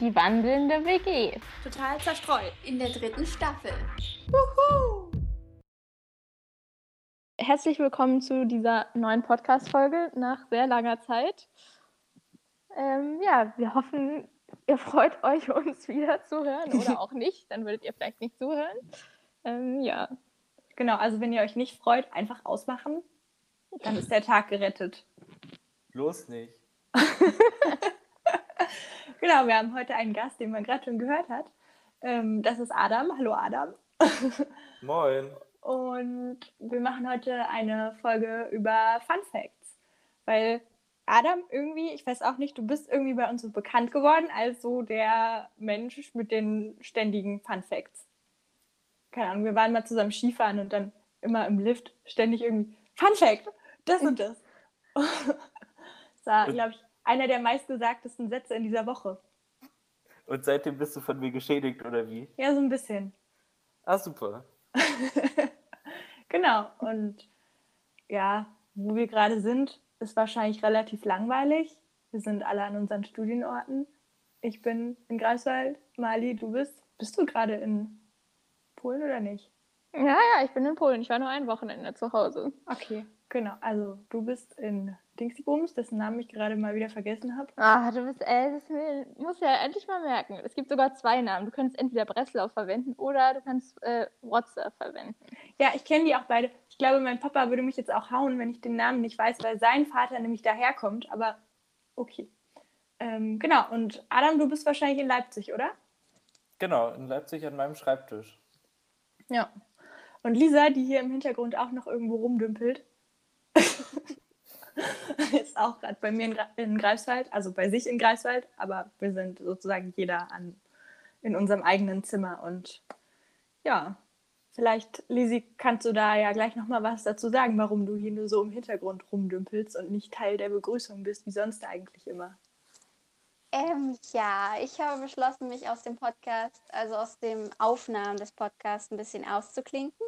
Die wandelnde WG. Total zerstreut. In der dritten Staffel. Wuhu! Herzlich willkommen zu dieser neuen Podcast-Folge nach sehr langer Zeit. Ähm, ja, wir hoffen, ihr freut euch, uns wieder zu hören oder auch nicht. Dann würdet ihr vielleicht nicht zuhören. Ähm, ja. Genau, also wenn ihr euch nicht freut, einfach ausmachen. Dann ist der Tag gerettet. Bloß nicht. genau, wir haben heute einen Gast, den man gerade schon gehört hat. Ähm, das ist Adam. Hallo Adam. Moin. Und wir machen heute eine Folge über Fun Facts. Weil Adam irgendwie, ich weiß auch nicht, du bist irgendwie bei uns so bekannt geworden als so der Mensch mit den ständigen Fun Facts. Keine Ahnung, wir waren mal zusammen Skifahren und dann immer im Lift ständig irgendwie Fun Fact, das und das. das war, glaube ich, einer der meistgesagtesten Sätze in dieser Woche. Und seitdem bist du von mir geschädigt, oder wie? Ja, so ein bisschen. Ah, super. genau. Und ja, wo wir gerade sind, ist wahrscheinlich relativ langweilig. Wir sind alle an unseren Studienorten. Ich bin in Greifswald. Mali, du bist. Bist du gerade in Polen oder nicht? Ja, ja, ich bin in Polen. Ich war nur ein Wochenende zu Hause. Okay, genau. Also du bist in Dingsybums, dessen Namen ich gerade mal wieder vergessen habe. Ah, du bist, äh, das musst ja endlich mal merken. Es gibt sogar zwei Namen. Du könntest entweder Breslau verwenden oder du kannst äh, WhatsApp verwenden. Ja, ich kenne die auch beide. Ich glaube, mein Papa würde mich jetzt auch hauen, wenn ich den Namen nicht weiß, weil sein Vater nämlich daherkommt. Aber okay. Ähm, genau. Und Adam, du bist wahrscheinlich in Leipzig, oder? Genau, in Leipzig an meinem Schreibtisch. Ja. Und Lisa, die hier im Hintergrund auch noch irgendwo rumdümpelt, ist auch gerade bei mir in, in, Greifswald, also bei sich in Greifswald, aber wir sind sozusagen jeder an, in unserem eigenen Zimmer. Und ja, vielleicht, Lisi, kannst du da ja gleich nochmal was dazu sagen, warum du hier nur so im Hintergrund rumdümpelst und nicht Teil der Begrüßung bist, wie sonst eigentlich immer. Ähm, ja, ich habe beschlossen, mich aus dem Podcast, also aus dem Aufnahmen des Podcasts ein bisschen auszuklinken,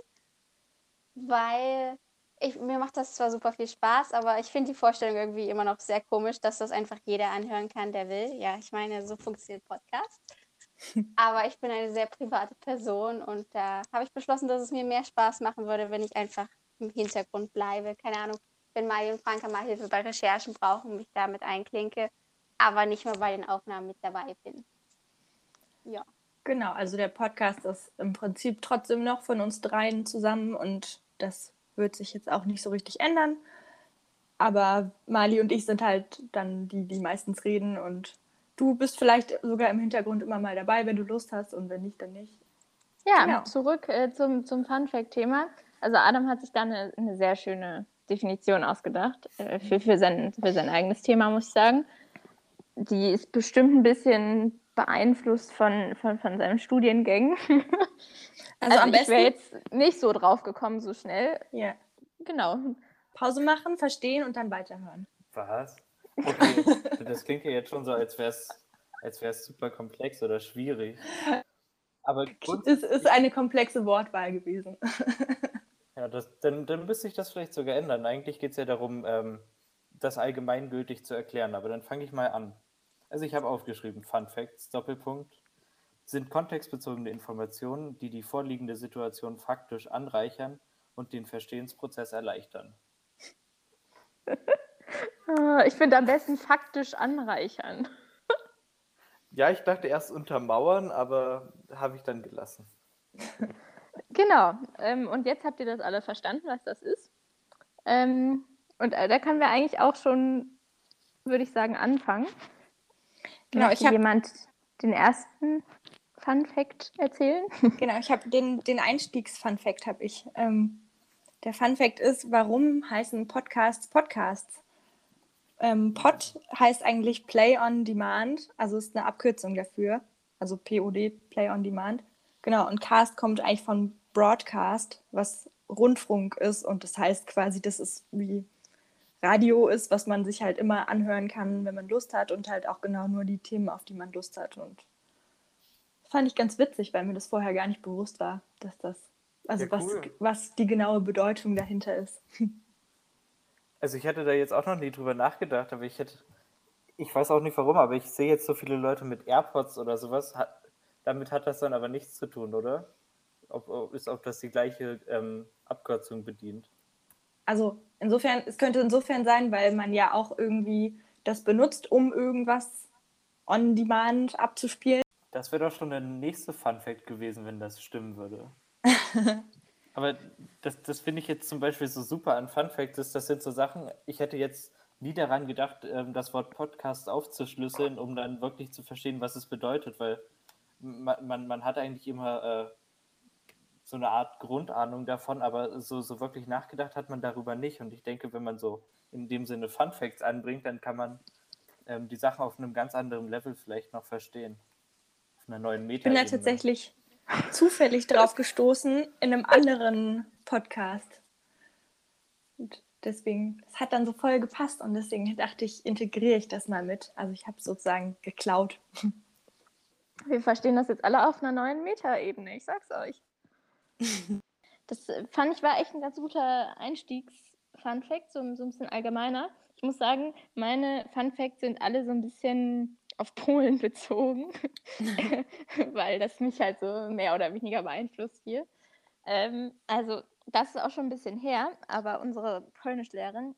weil ich, mir macht das zwar super viel Spaß, aber ich finde die Vorstellung irgendwie immer noch sehr komisch, dass das einfach jeder anhören kann, der will. Ja, ich meine, so funktioniert Podcast. aber ich bin eine sehr private Person und da habe ich beschlossen, dass es mir mehr Spaß machen würde, wenn ich einfach im Hintergrund bleibe. Keine Ahnung, wenn Mali und Franka mal Hilfe bei Recherchen brauchen, mich damit einklinke aber nicht mehr bei den Aufnahmen mit dabei bin. Ja. Genau, also der Podcast ist im Prinzip trotzdem noch von uns dreien zusammen und das wird sich jetzt auch nicht so richtig ändern. Aber Mali und ich sind halt dann die, die meistens reden und du bist vielleicht sogar im Hintergrund immer mal dabei, wenn du Lust hast und wenn nicht, dann nicht. Ja, genau. zurück äh, zum, zum Fun-Fact-Thema. Also Adam hat sich da eine, eine sehr schöne Definition ausgedacht äh, für, für, sein, für sein eigenes Thema, muss ich sagen die ist bestimmt ein bisschen beeinflusst von, von, von seinem Studiengängen. Also, also am ich wäre jetzt nicht so drauf gekommen, so schnell. Ja. Genau. Pause machen, verstehen und dann weiterhören. Was? Okay. das klingt ja jetzt schon so, als wäre es als wär's super komplex oder schwierig. Aber es ist eine komplexe Wortwahl gewesen. ja, das, dann, dann müsste sich das vielleicht sogar ändern. Eigentlich geht es ja darum, ähm, das allgemeingültig zu erklären, aber dann fange ich mal an. Also ich habe aufgeschrieben, Fun Facts, Doppelpunkt, sind kontextbezogene Informationen, die die vorliegende Situation faktisch anreichern und den Verstehensprozess erleichtern. Ah, ich finde am besten faktisch anreichern. Ja, ich dachte erst untermauern, aber habe ich dann gelassen. Genau. Ähm, und jetzt habt ihr das alle verstanden, was das ist. Ähm, und äh, da können wir eigentlich auch schon, würde ich sagen, anfangen. Genau, Möchte ich habe jemand den ersten Fun Fact erzählen? Genau, ich habe den, den Einstiegs-Fun Fact habe ich. Ähm, der Fun Fact ist, warum heißen Podcasts Podcasts? Ähm, Pod heißt eigentlich Play on Demand, also ist eine Abkürzung dafür, also POD, Play on Demand. Genau, und Cast kommt eigentlich von Broadcast, was Rundfunk ist und das heißt quasi, das ist wie Radio ist, was man sich halt immer anhören kann, wenn man Lust hat und halt auch genau nur die Themen, auf die man Lust hat. Und das fand ich ganz witzig, weil mir das vorher gar nicht bewusst war, dass das, also ja, cool. was, was die genaue Bedeutung dahinter ist. Also ich hatte da jetzt auch noch nie drüber nachgedacht, aber ich hätte Ich weiß auch nicht warum, aber ich sehe jetzt so viele Leute mit AirPods oder sowas. Hat, damit hat das dann aber nichts zu tun, oder? Ob, ob, ist, ob das die gleiche ähm, Abkürzung bedient. Also insofern, es könnte insofern sein, weil man ja auch irgendwie das benutzt, um irgendwas on demand abzuspielen. Das wäre doch schon der nächste Fun Fact gewesen, wenn das stimmen würde. Aber das, das finde ich jetzt zum Beispiel so super an Fun Facts. Das sind so Sachen, ich hätte jetzt nie daran gedacht, ähm, das Wort Podcast aufzuschlüsseln, um dann wirklich zu verstehen, was es bedeutet, weil man, man, man hat eigentlich immer äh, so eine Art Grundahnung davon, aber so, so wirklich nachgedacht hat man darüber nicht. Und ich denke, wenn man so in dem Sinne Fun Facts anbringt, dann kann man ähm, die Sachen auf einem ganz anderen Level vielleicht noch verstehen. Auf einer neuen Meta. Ich bin da tatsächlich zufällig drauf gestoßen in einem anderen Podcast. Und deswegen, es hat dann so voll gepasst und deswegen dachte ich, integriere ich das mal mit. Also ich habe sozusagen geklaut. Wir verstehen das jetzt alle auf einer neuen Meta-Ebene, ich sag's euch. Das äh, fand ich war echt ein ganz guter Einstiegs-Fun-Fact, so, so ein bisschen allgemeiner. Ich muss sagen, meine Fun-Facts sind alle so ein bisschen auf Polen bezogen, weil das mich halt so mehr oder weniger beeinflusst hier. Ähm, also, das ist auch schon ein bisschen her, aber unsere Polnischlehrerin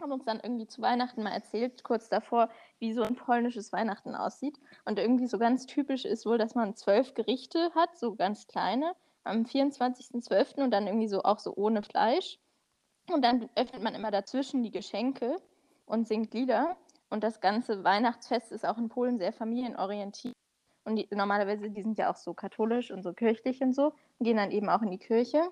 hat uns dann irgendwie zu Weihnachten mal erzählt, kurz davor, wie so ein polnisches Weihnachten aussieht. Und irgendwie so ganz typisch ist wohl, dass man zwölf Gerichte hat, so ganz kleine, am 24.12. und dann irgendwie so auch so ohne Fleisch. Und dann öffnet man immer dazwischen die Geschenke und singt Lieder. Und das ganze Weihnachtsfest ist auch in Polen sehr familienorientiert. Und die, normalerweise, die sind ja auch so katholisch und so kirchlich und so, gehen dann eben auch in die Kirche.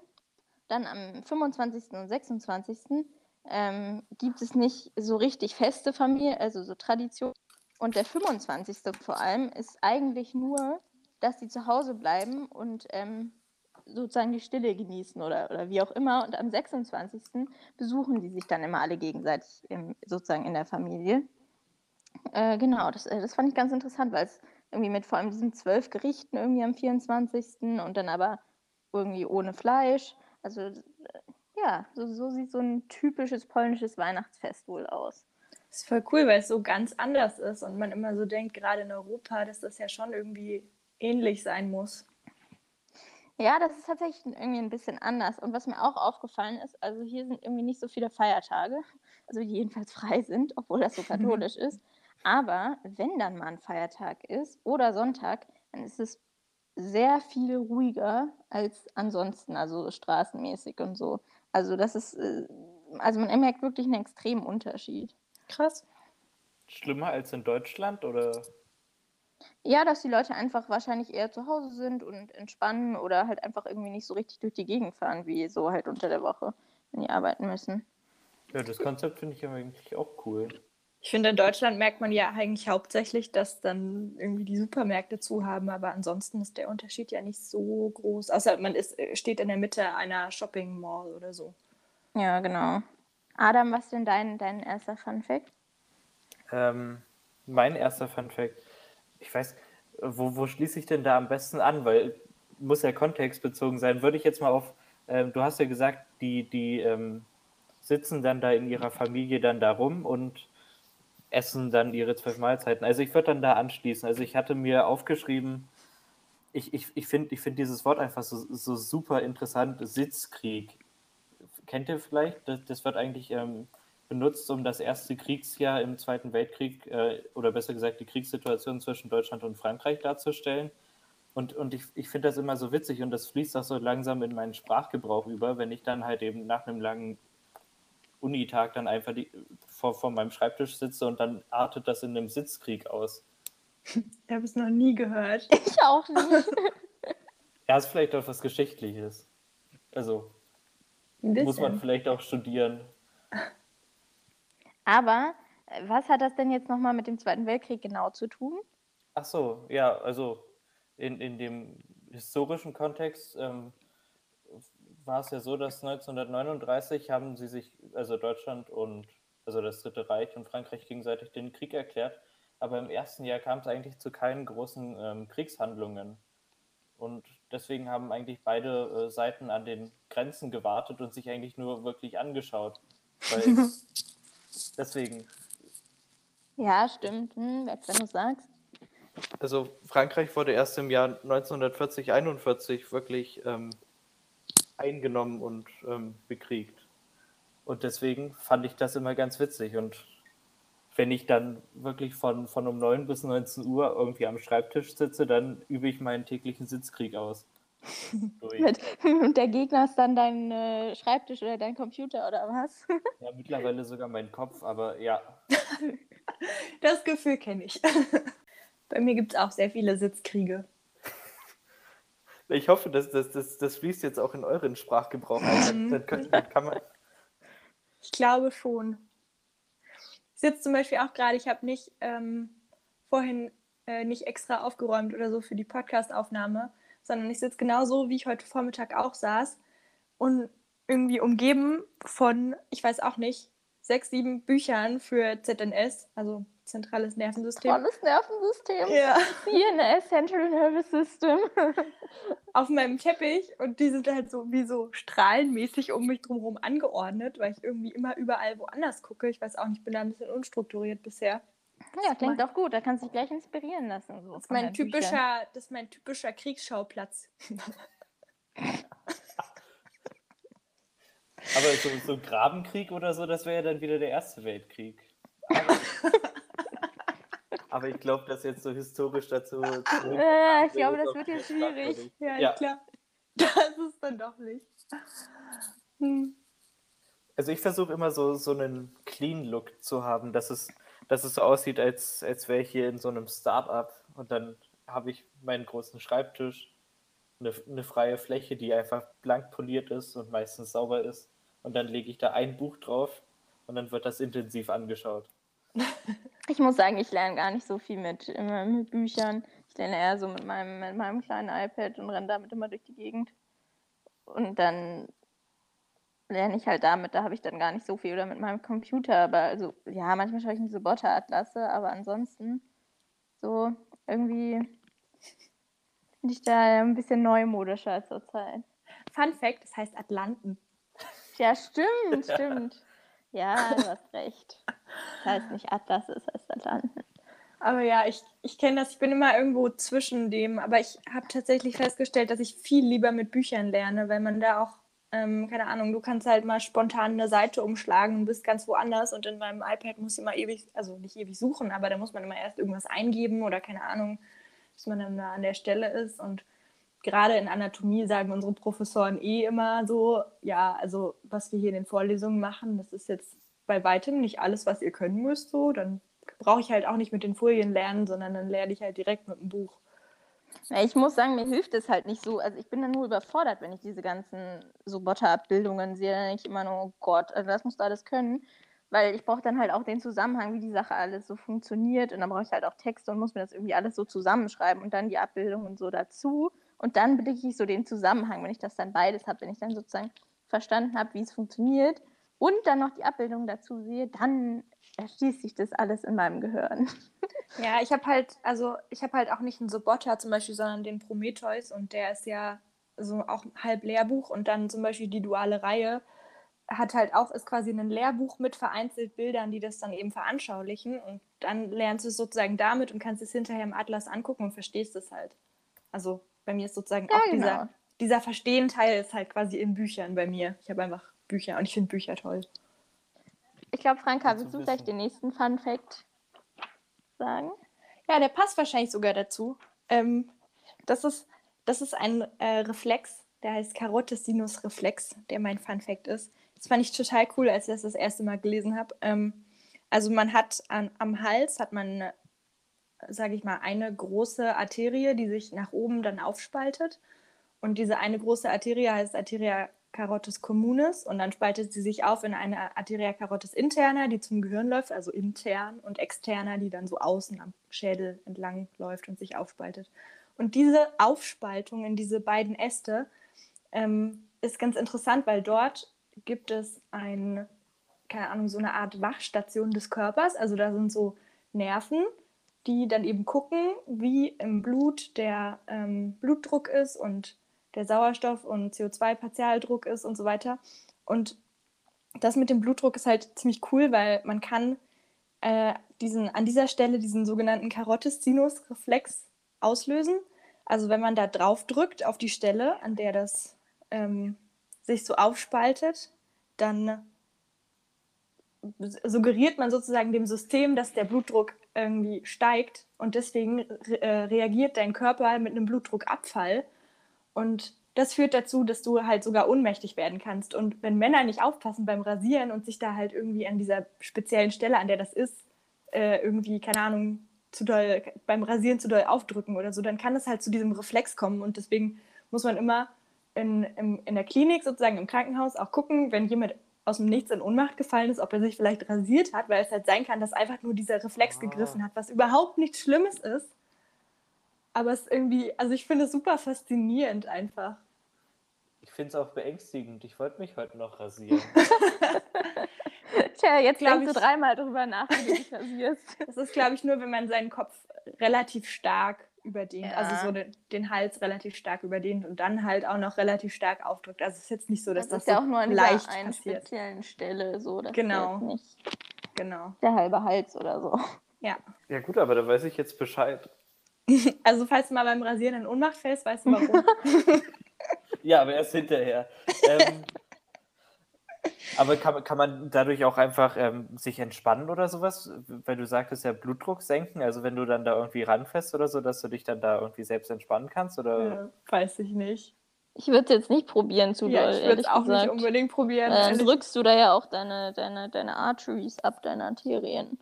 Dann am 25. und 26. Ähm, gibt es nicht so richtig feste Familie, also so Tradition. Und der 25. vor allem ist eigentlich nur, dass sie zu Hause bleiben und ähm, sozusagen die Stille genießen oder, oder wie auch immer. Und am 26. besuchen die sich dann immer alle gegenseitig im, sozusagen in der Familie. Äh, genau, das, äh, das fand ich ganz interessant, weil es irgendwie mit vor allem diesen zwölf Gerichten irgendwie am 24. und dann aber irgendwie ohne Fleisch. Also äh, ja, so, so sieht so ein typisches polnisches Weihnachtsfest wohl aus. Das ist voll cool, weil es so ganz anders ist und man immer so denkt, gerade in Europa, dass das ja schon irgendwie ähnlich sein muss. Ja, das ist tatsächlich irgendwie ein bisschen anders. Und was mir auch aufgefallen ist, also hier sind irgendwie nicht so viele Feiertage, also die jedenfalls frei sind, obwohl das so katholisch ist. Aber wenn dann mal ein Feiertag ist oder Sonntag, dann ist es sehr viel ruhiger als ansonsten, also straßenmäßig und so. Also das ist, äh, also man merkt wirklich einen extremen Unterschied. Krass. Schlimmer als in Deutschland oder? Ja, dass die Leute einfach wahrscheinlich eher zu Hause sind und entspannen oder halt einfach irgendwie nicht so richtig durch die Gegend fahren, wie so halt unter der Woche, wenn die arbeiten müssen. Ja, das Konzept finde ich eigentlich auch cool. Ich finde, in Deutschland merkt man ja eigentlich hauptsächlich, dass dann irgendwie die Supermärkte zu haben, aber ansonsten ist der Unterschied ja nicht so groß. Außer man ist, äh, steht in der Mitte einer Shopping Mall oder so. Ja, genau. Adam, was ist denn dein, dein erster Fun Fact? Ähm, mein erster Fun Fact. Ich weiß, wo, wo schließe ich denn da am besten an? Weil muss ja kontextbezogen sein. Würde ich jetzt mal auf, ähm, du hast ja gesagt, die, die ähm, sitzen dann da in ihrer Familie dann da rum und essen dann ihre zwölf Mahlzeiten. Also ich würde dann da anschließen. Also ich hatte mir aufgeschrieben, ich, ich, ich finde ich find dieses Wort einfach so, so super interessant, Sitzkrieg. Kennt ihr vielleicht? Das, das wird eigentlich ähm, benutzt, um das erste Kriegsjahr im Zweiten Weltkrieg, äh, oder besser gesagt die Kriegssituation zwischen Deutschland und Frankreich darzustellen. Und, und ich, ich finde das immer so witzig und das fließt auch so langsam in meinen Sprachgebrauch über, wenn ich dann halt eben nach einem langen Unitag dann einfach die, vor, vor meinem Schreibtisch sitze und dann artet das in einem Sitzkrieg aus. Ich habe es noch nie gehört. Ich auch nicht. ja, ist vielleicht auch was Geschichtliches. Also muss man vielleicht auch studieren. Aber äh, was hat das denn jetzt nochmal mit dem Zweiten Weltkrieg genau zu tun? Ach so, ja, also in, in dem historischen Kontext ähm, war es ja so, dass 1939 haben sie sich, also Deutschland und also das Dritte Reich und Frankreich gegenseitig den Krieg erklärt. Aber im ersten Jahr kam es eigentlich zu keinen großen ähm, Kriegshandlungen. Und deswegen haben eigentlich beide äh, Seiten an den Grenzen gewartet und sich eigentlich nur wirklich angeschaut. Weil deswegen. Ja, stimmt. Hm, wenn du sagst. Also Frankreich wurde erst im Jahr 1940, 41 wirklich ähm, eingenommen und ähm, bekriegt. Und deswegen fand ich das immer ganz witzig. Und wenn ich dann wirklich von, von um 9 bis 19 Uhr irgendwie am Schreibtisch sitze, dann übe ich meinen täglichen Sitzkrieg aus. Und der Gegner ist dann dein äh, Schreibtisch oder dein Computer oder was? ja, mittlerweile sogar mein Kopf, aber ja. Das Gefühl kenne ich. Bei mir gibt es auch sehr viele Sitzkriege. Ich hoffe, dass das, das, das fließt jetzt auch in euren Sprachgebrauch ein. Dann, dann, dann kann man... Ich glaube schon. Ich sitze zum Beispiel auch gerade, ich habe nicht ähm, vorhin äh, nicht extra aufgeräumt oder so für die Podcastaufnahme, sondern ich sitze genauso, wie ich heute Vormittag auch saß und irgendwie umgeben von, ich weiß auch nicht, sechs, sieben Büchern für ZNS, also zentrales Nervensystem. Tolles Nervensystem. Ja. CNS, Central Nervous System. Auf meinem Teppich und die sind halt so wie so strahlenmäßig um mich drumherum angeordnet, weil ich irgendwie immer überall woanders gucke. Ich weiß auch nicht, ich bin da ein bisschen unstrukturiert bisher. Ja, klingt doch gut. Da kannst du dich gleich inspirieren lassen. So das, ist mein typischer, das ist mein typischer Kriegsschauplatz. Aber so, so ein Grabenkrieg oder so, das wäre ja dann wieder der Erste Weltkrieg. Aber, aber ich glaube, dass jetzt so historisch dazu. Äh, ich glaube, das wird jetzt schwierig. Ja, ja, klar. Das ist dann doch nicht. Hm. Also ich versuche immer so, so einen Clean Look zu haben, dass es, dass es so aussieht, als, als wäre ich hier in so einem Start-up und dann habe ich meinen großen Schreibtisch, eine, eine freie Fläche, die einfach blank poliert ist und meistens sauber ist und dann lege ich da ein Buch drauf und dann wird das intensiv angeschaut. Ich muss sagen, ich lerne gar nicht so viel mit, mit Büchern. Ich lerne eher so mit meinem, mit meinem kleinen iPad und renne damit immer durch die Gegend. Und dann lerne ich halt damit, da habe ich dann gar nicht so viel oder mit meinem Computer. Aber also, ja, manchmal schaue ich nicht so Botter-Atlasse, aber ansonsten so irgendwie finde ich da ein bisschen neumodischer zurzeit. Fun Fact, das heißt Atlanten. Ja, stimmt, stimmt. Ja, du hast recht. Das heißt nicht Atlas, es heißt Atlanten. Aber ja, ich, ich kenne das, ich bin immer irgendwo zwischen dem, aber ich habe tatsächlich festgestellt, dass ich viel lieber mit Büchern lerne, weil man da auch, ähm, keine Ahnung, du kannst halt mal spontan eine Seite umschlagen und bist ganz woanders und in meinem iPad muss ich immer ewig, also nicht ewig suchen, aber da muss man immer erst irgendwas eingeben oder keine Ahnung, bis man dann da an der Stelle ist und gerade in Anatomie sagen unsere Professoren eh immer so, ja, also was wir hier in den Vorlesungen machen, das ist jetzt bei weitem nicht alles, was ihr können müsst, so, dann brauche ich halt auch nicht mit den Folien lernen, sondern dann lerne ich halt direkt mit dem Buch. Ich muss sagen, mir hilft es halt nicht so. Also ich bin dann nur überfordert, wenn ich diese ganzen so Botter-Abbildungen sehe. Dann denke ich immer nur, oh Gott, also das musst du alles können. Weil ich brauche dann halt auch den Zusammenhang, wie die Sache alles so funktioniert. Und dann brauche ich halt auch Texte und muss mir das irgendwie alles so zusammenschreiben und dann die Abbildungen so dazu. Und dann blicke ich so den Zusammenhang, wenn ich das dann beides habe, wenn ich dann sozusagen verstanden habe, wie es funktioniert und dann noch die Abbildung dazu sehe, dann erschließt sich das alles in meinem Gehirn. Ja, ich habe halt, also ich habe halt auch nicht einen Sobotta zum Beispiel, sondern den Prometheus und der ist ja so auch halb Lehrbuch und dann zum Beispiel die duale Reihe hat halt auch, ist quasi ein Lehrbuch mit vereinzelt Bildern, die das dann eben veranschaulichen und dann lernst du es sozusagen damit und kannst es hinterher im Atlas angucken und verstehst es halt. Also bei mir ist sozusagen ja, auch genau. dieser, dieser Verstehen-Teil ist halt quasi in Büchern bei mir. Ich habe einfach Bücher und ich finde Bücher toll. Ich glaube, Franka, willst du gleich den nächsten Fun Fact sagen? Ja, der passt wahrscheinlich sogar dazu. Ähm, das, ist, das ist ein äh, Reflex, der heißt Karotis-Sinus-Reflex, der mein Fun Fact ist. Das fand ich total cool, als ich das das erste Mal gelesen habe. Ähm, also man hat an, am Hals hat man sage ich mal, eine große Arterie, die sich nach oben dann aufspaltet. Und diese eine große Arterie heißt Arteria carotis communis und dann spaltet sie sich auf in eine Arteria carotis interna, die zum Gehirn läuft, also intern, und externa, die dann so außen am Schädel entlang läuft und sich aufspaltet. Und diese Aufspaltung in diese beiden Äste ähm, ist ganz interessant, weil dort gibt es ein, keine Ahnung, so eine Art Wachstation des Körpers. Also da sind so Nerven, die dann eben gucken, wie im Blut der ähm, Blutdruck ist und der Sauerstoff- und CO2-Partialdruck ist und so weiter. Und das mit dem Blutdruck ist halt ziemlich cool, weil man kann äh, diesen, an dieser Stelle diesen sogenannten Carotis-Sinus-Reflex auslösen. Also wenn man da drauf drückt auf die Stelle, an der das ähm, sich so aufspaltet, dann suggeriert man sozusagen dem System, dass der Blutdruck irgendwie steigt und deswegen re äh, reagiert dein Körper mit einem Blutdruckabfall und das führt dazu, dass du halt sogar ohnmächtig werden kannst. Und wenn Männer nicht aufpassen beim Rasieren und sich da halt irgendwie an dieser speziellen Stelle, an der das ist, äh, irgendwie, keine Ahnung, zu doll, beim Rasieren zu doll aufdrücken oder so, dann kann es halt zu diesem Reflex kommen. Und deswegen muss man immer in, in, in der Klinik, sozusagen im Krankenhaus, auch gucken, wenn jemand aus dem Nichts in Ohnmacht gefallen ist, ob er sich vielleicht rasiert hat, weil es halt sein kann, dass einfach nur dieser Reflex ah. gegriffen hat, was überhaupt nichts Schlimmes ist. Aber es ist irgendwie, also ich finde es super faszinierend einfach. Ich finde es auch beängstigend. Ich wollte mich heute noch rasieren. Tja, jetzt denkst du dreimal drüber nach, wie du dich rasierst. Das ist, glaube ich, nur, wenn man seinen Kopf relativ stark überdehnt, ja. also so den, den, Hals relativ stark überdehnt und dann halt auch noch relativ stark aufdrückt. Also es ist jetzt nicht so, dass das, das ist ja so auch nur an leicht einer passiert. speziellen Stelle so, dass genau. nicht genau. der halbe Hals oder so. Ja. Ja gut, aber da weiß ich jetzt Bescheid. Also falls du mal beim Rasieren in Ohnmacht fällst, weißt du warum. ja, aber erst hinterher. Ähm, aber kann, kann man dadurch auch einfach ähm, sich entspannen oder sowas? Weil du sagtest ja Blutdruck senken, also wenn du dann da irgendwie ranfährst oder so, dass du dich dann da irgendwie selbst entspannen kannst? Oder? Ja, weiß ich nicht. Ich würde es jetzt nicht probieren zu ja, doll. Ich würde es auch gesagt. nicht unbedingt probieren. Dann drückst du da ja auch deine, deine, deine Arteries ab, deine Arterien.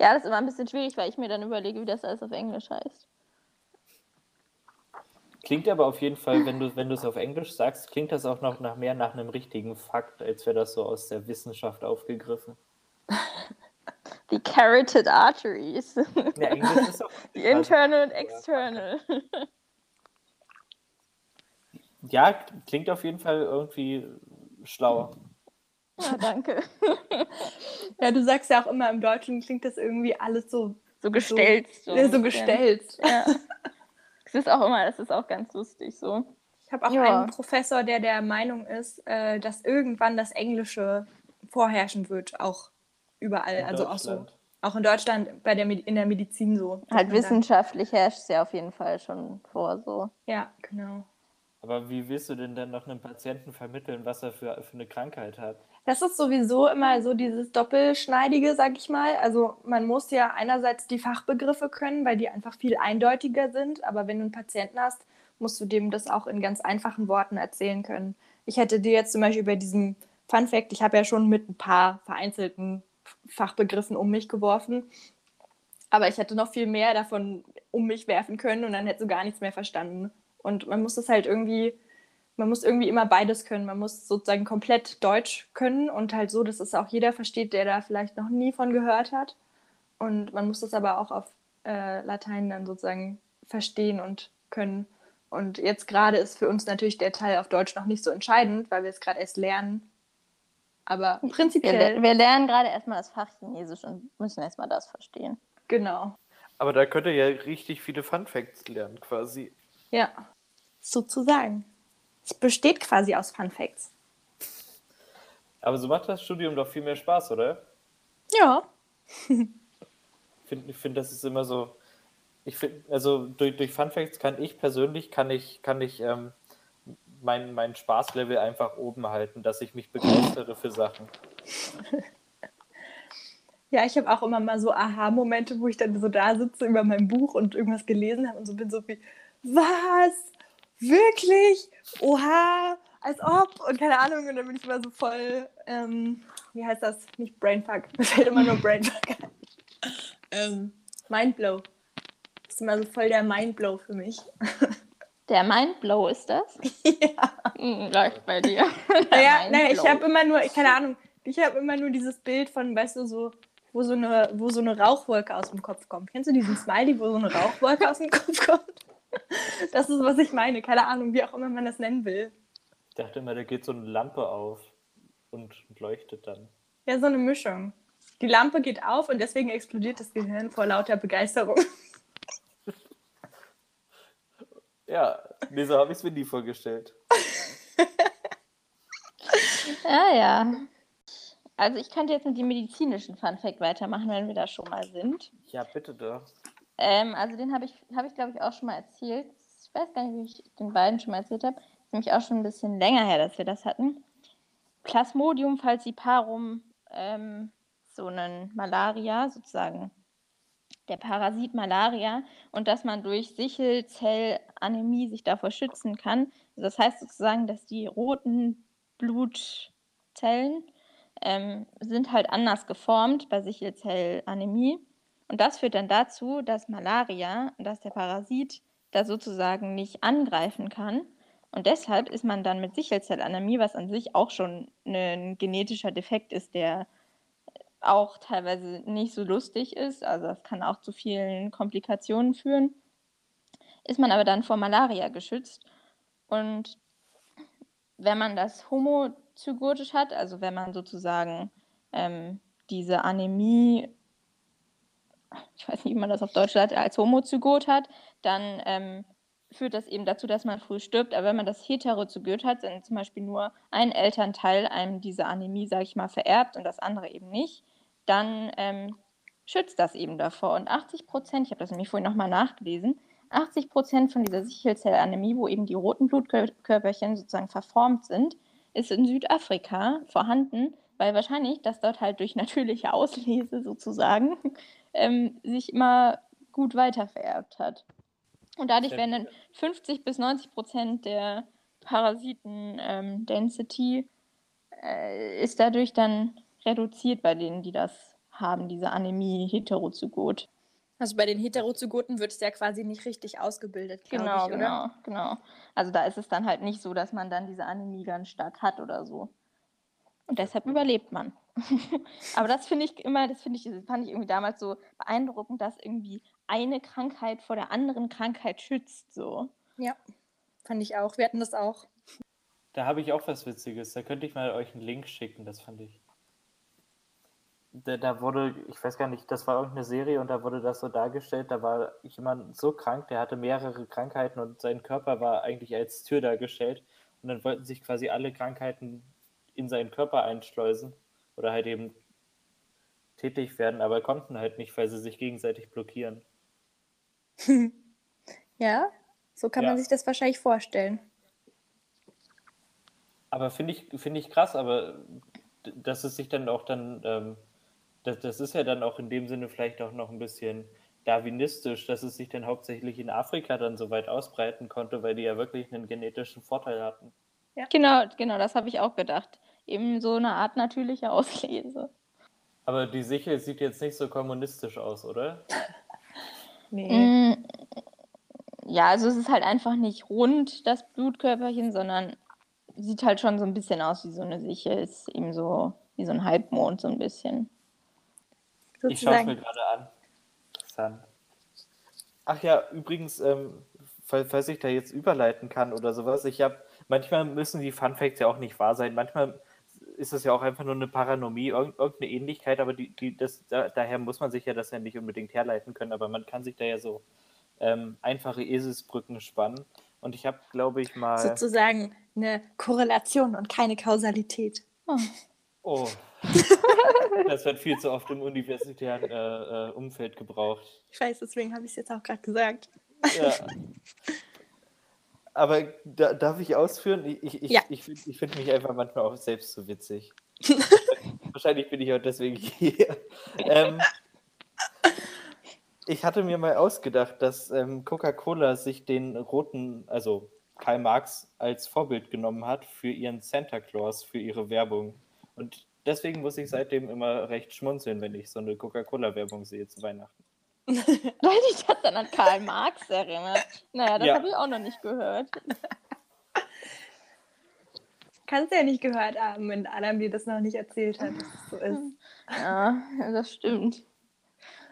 Ja, das ist immer ein bisschen schwierig, weil ich mir dann überlege, wie das alles auf Englisch heißt. Klingt aber auf jeden Fall, wenn du wenn es auf Englisch sagst, klingt das auch noch nach mehr nach einem richtigen Fakt, als wäre das so aus der Wissenschaft aufgegriffen. Die carotid arteries. Ja, Englisch ist auch Die internal und external. Ja, klingt auf jeden Fall irgendwie schlauer. Ja, danke. ja, du sagst ja auch immer, im Deutschen klingt das irgendwie alles so so gestellt. So, so, so gestellt. Ja. Das ist auch immer, das ist auch ganz lustig so. Ich habe auch ja. einen Professor, der der Meinung ist, äh, dass irgendwann das Englische vorherrschen wird, auch überall. In also auch so. Auch in Deutschland bei der, in der Medizin so. Halt wissenschaftlich herrscht es ja auf jeden Fall schon vor so. Ja, genau. Aber wie willst du denn dann noch einem Patienten vermitteln, was er für, für eine Krankheit hat? Das ist sowieso immer so dieses Doppelschneidige, sag ich mal. Also man muss ja einerseits die Fachbegriffe können, weil die einfach viel eindeutiger sind. Aber wenn du einen Patienten hast, musst du dem das auch in ganz einfachen Worten erzählen können. Ich hätte dir jetzt zum Beispiel bei diesem Fun Fact, ich habe ja schon mit ein paar vereinzelten Fachbegriffen um mich geworfen. Aber ich hätte noch viel mehr davon um mich werfen können und dann hätte du gar nichts mehr verstanden. Und man muss das halt irgendwie, man muss irgendwie immer beides können. Man muss sozusagen komplett Deutsch können und halt so, dass es auch jeder versteht, der da vielleicht noch nie von gehört hat. Und man muss das aber auch auf äh, Latein dann sozusagen verstehen und können. Und jetzt gerade ist für uns natürlich der Teil auf Deutsch noch nicht so entscheidend, weil wir es gerade erst lernen. Aber prinzipiell. Wir, wir lernen gerade erstmal das Fach Chinesisch und müssen erstmal das verstehen. Genau. Aber da könnt ihr ja richtig viele Fun Facts lernen, quasi. Ja sozusagen. Es besteht quasi aus Fun Facts. Aber so macht das Studium doch viel mehr Spaß, oder? Ja. ich finde, find, das ist immer so. Ich finde, also durch, durch Fun Facts kann ich persönlich, kann ich, kann ich ähm, mein, mein Spaßlevel einfach oben halten, dass ich mich begeistere für Sachen. Ja, ich habe auch immer mal so Aha-Momente, wo ich dann so da sitze über mein Buch und irgendwas gelesen habe und so bin so wie, was? Wirklich? Oha, als ob und keine Ahnung. Und dann bin ich immer so voll, ähm, wie heißt das? Nicht Brainfuck, mir fällt immer nur Brainfuck ein. ähm, Mindblow. Das ist immer so voll der Mindblow für mich. Der Mindblow ist das? ja. Hm, läuft bei dir. naja, naja, ich habe immer nur, keine Ahnung, ich habe immer nur dieses Bild von, weißt du, so, wo so, eine, wo so eine Rauchwolke aus dem Kopf kommt. Kennst du diesen Smiley, wo so eine Rauchwolke aus dem Kopf kommt? Das ist, was ich meine. Keine Ahnung, wie auch immer man das nennen will. Ich dachte immer, da geht so eine Lampe auf und leuchtet dann. Ja, so eine Mischung. Die Lampe geht auf und deswegen explodiert das Gehirn vor lauter Begeisterung. Ja, nee, so habe ich es mir nie vorgestellt. ja, ja. Also ich könnte jetzt mit dem medizinischen Funfact weitermachen, wenn wir da schon mal sind. Ja, bitte doch. Ähm, also den habe ich, habe ich glaube ich auch schon mal erzählt. Ich weiß gar nicht, wie ich den beiden schon mal erzählt habe. Ist nämlich auch schon ein bisschen länger her, dass wir das hatten. Plasmodium falciparum, ähm, so ein Malaria sozusagen, der Parasit Malaria und dass man durch Sichelzellanämie sich davor schützen kann. Also das heißt sozusagen, dass die roten Blutzellen ähm, sind halt anders geformt bei Sichelzellanämie. Und das führt dann dazu, dass Malaria, dass der Parasit da sozusagen nicht angreifen kann. Und deshalb ist man dann mit Sichelzellanämie, was an sich auch schon ein genetischer Defekt ist, der auch teilweise nicht so lustig ist, also das kann auch zu vielen Komplikationen führen, ist man aber dann vor Malaria geschützt. Und wenn man das homozygotisch hat, also wenn man sozusagen ähm, diese Anämie, ich weiß nicht, wie man das auf Deutsch sagt, als Homozygot hat, dann ähm, führt das eben dazu, dass man früh stirbt. Aber wenn man das Heterozygot hat, dann zum Beispiel nur ein Elternteil einem diese Anämie, sage ich mal, vererbt und das andere eben nicht, dann ähm, schützt das eben davor. Und 80 Prozent, ich habe das nämlich vorhin nochmal nachgelesen, 80 Prozent von dieser Sichelzellanämie, wo eben die roten Blutkörperchen sozusagen verformt sind, ist in Südafrika vorhanden, weil wahrscheinlich das dort halt durch natürliche Auslese sozusagen ähm, sich immer gut weitervererbt hat. Und dadurch werden dann 50 bis 90 Prozent der Parasiten-Density ähm, äh, ist dadurch dann reduziert bei denen, die das haben, diese Anämie heterozygot. Also bei den Heterozygoten wird es ja quasi nicht richtig ausgebildet, genau, ich, oder? Genau, genau. Also da ist es dann halt nicht so, dass man dann diese Anämie ganz stark hat oder so. Und deshalb überlebt man. Aber das finde ich immer, das finde ich, das fand ich irgendwie damals so beeindruckend, dass irgendwie eine Krankheit vor der anderen Krankheit schützt. So. Ja, fand ich auch. Wir hatten das auch. Da habe ich auch was Witziges. Da könnte ich mal euch einen Link schicken, das fand ich da, da, wurde, ich weiß gar nicht, das war irgendeine Serie und da wurde das so dargestellt, da war jemand so krank, der hatte mehrere Krankheiten und sein Körper war eigentlich als Tür dargestellt und dann wollten sich quasi alle Krankheiten in seinen Körper einschleusen oder halt eben tätig werden, aber konnten halt nicht, weil sie sich gegenseitig blockieren. ja, so kann ja. man sich das wahrscheinlich vorstellen. Aber finde ich, find ich krass, aber dass es sich dann auch dann ähm, das, das ist ja dann auch in dem Sinne vielleicht auch noch ein bisschen darwinistisch, dass es sich dann hauptsächlich in Afrika dann so weit ausbreiten konnte, weil die ja wirklich einen genetischen Vorteil hatten. Ja. Genau, genau, das habe ich auch gedacht. Eben so eine Art natürliche Auslese. Aber die Sichel sieht jetzt nicht so kommunistisch aus, oder? nee. Mm, ja, also es ist halt einfach nicht rund, das Blutkörperchen, sondern sieht halt schon so ein bisschen aus wie so eine Sichel. Ist eben so wie so ein Halbmond, so ein bisschen. Sozusagen. Ich schaue es mir gerade an. Interessant. Ach ja, übrigens, ähm, falls ich da jetzt überleiten kann oder sowas, ich habe, manchmal müssen die Fun Facts ja auch nicht wahr sein. Manchmal ist es ja auch einfach nur eine Paranomie, irgendeine Ähnlichkeit, aber die, die, das, da, daher muss man sich ja das ja nicht unbedingt herleiten können, aber man kann sich da ja so ähm, einfache Eselsbrücken spannen. Und ich habe, glaube ich, mal. Sozusagen eine Korrelation und keine Kausalität. Oh. oh. das wird viel zu oft im universitären äh, äh, Umfeld gebraucht. Ich weiß, deswegen habe ich es jetzt auch gerade gesagt. Ja. Aber da, darf ich ausführen? Ich, ich, ja. ich, ich, ich finde mich einfach manchmal auch selbst so witzig. Wahrscheinlich bin ich auch deswegen hier. Ähm, ich hatte mir mal ausgedacht, dass ähm, Coca-Cola sich den roten, also Karl Marx, als Vorbild genommen hat für ihren Santa Claus, für ihre Werbung. Und deswegen muss ich seitdem immer recht schmunzeln, wenn ich so eine Coca-Cola-Werbung sehe zu Weihnachten. Weil dich das dann an Karl Marx erinnert. Naja, das ja. habe ich auch noch nicht gehört. Kannst du ja nicht gehört haben, wenn Adam dir das noch nicht erzählt hat, dass es so ist. Ja, das stimmt.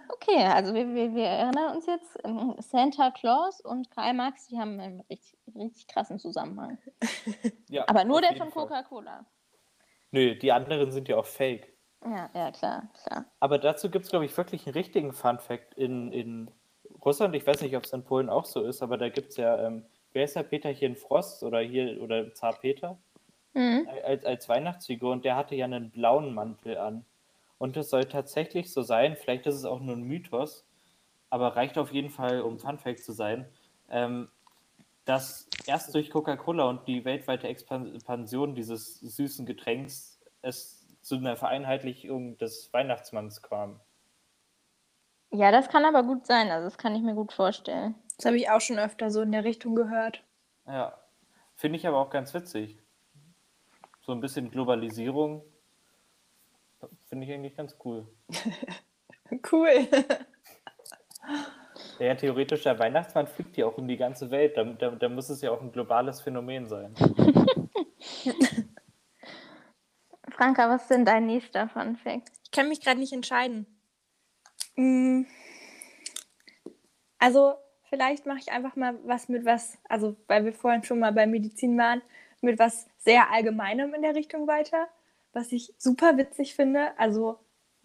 Okay, also wir, wir, wir erinnern uns jetzt, Santa Claus und Karl Marx, die haben einen richtig, richtig krassen Zusammenhang. Ja, Aber nur der von Coca-Cola. Nö, die anderen sind ja auch fake. Ja, ja, klar, klar. Aber dazu gibt es, glaube ich, wirklich einen richtigen Fun-Fact in, in Russland. Ich weiß nicht, ob es in Polen auch so ist, aber da gibt es ja, ähm, wer ist der Peterchen Frost oder hier, oder Zar Peter? Mhm. als, als Weihnachtsfigur und der hatte ja einen blauen Mantel an. Und es soll tatsächlich so sein, vielleicht ist es auch nur ein Mythos, aber reicht auf jeden Fall, um Funfact zu sein, ähm, dass erst durch Coca-Cola und die weltweite Expansion dieses süßen Getränks es zu einer Vereinheitlichung des Weihnachtsmanns kam. Ja, das kann aber gut sein. Also, das kann ich mir gut vorstellen. Das habe ich auch schon öfter so in der Richtung gehört. Ja, finde ich aber auch ganz witzig. So ein bisschen Globalisierung finde ich eigentlich ganz cool. Cool. Ja, theoretisch, der Weihnachtsmann fliegt ja auch um die ganze Welt. Da, da, da muss es ja auch ein globales Phänomen sein. Franka, was ist denn dein nächster Fun Fact? Ich kann mich gerade nicht entscheiden. Mm. Also, vielleicht mache ich einfach mal was mit was, also weil wir vorhin schon mal bei Medizin waren, mit was sehr Allgemeinem in der Richtung weiter, was ich super witzig finde. Also,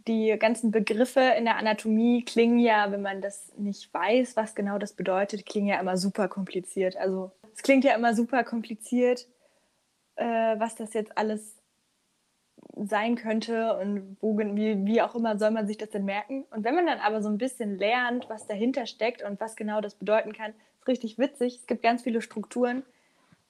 die ganzen Begriffe in der Anatomie klingen ja, wenn man das nicht weiß, was genau das bedeutet, klingen ja immer super kompliziert. Also, es klingt ja immer super kompliziert, äh, was das jetzt alles sein könnte und wo, wie, wie auch immer soll man sich das denn merken. Und wenn man dann aber so ein bisschen lernt, was dahinter steckt und was genau das bedeuten kann, ist richtig witzig. Es gibt ganz viele Strukturen,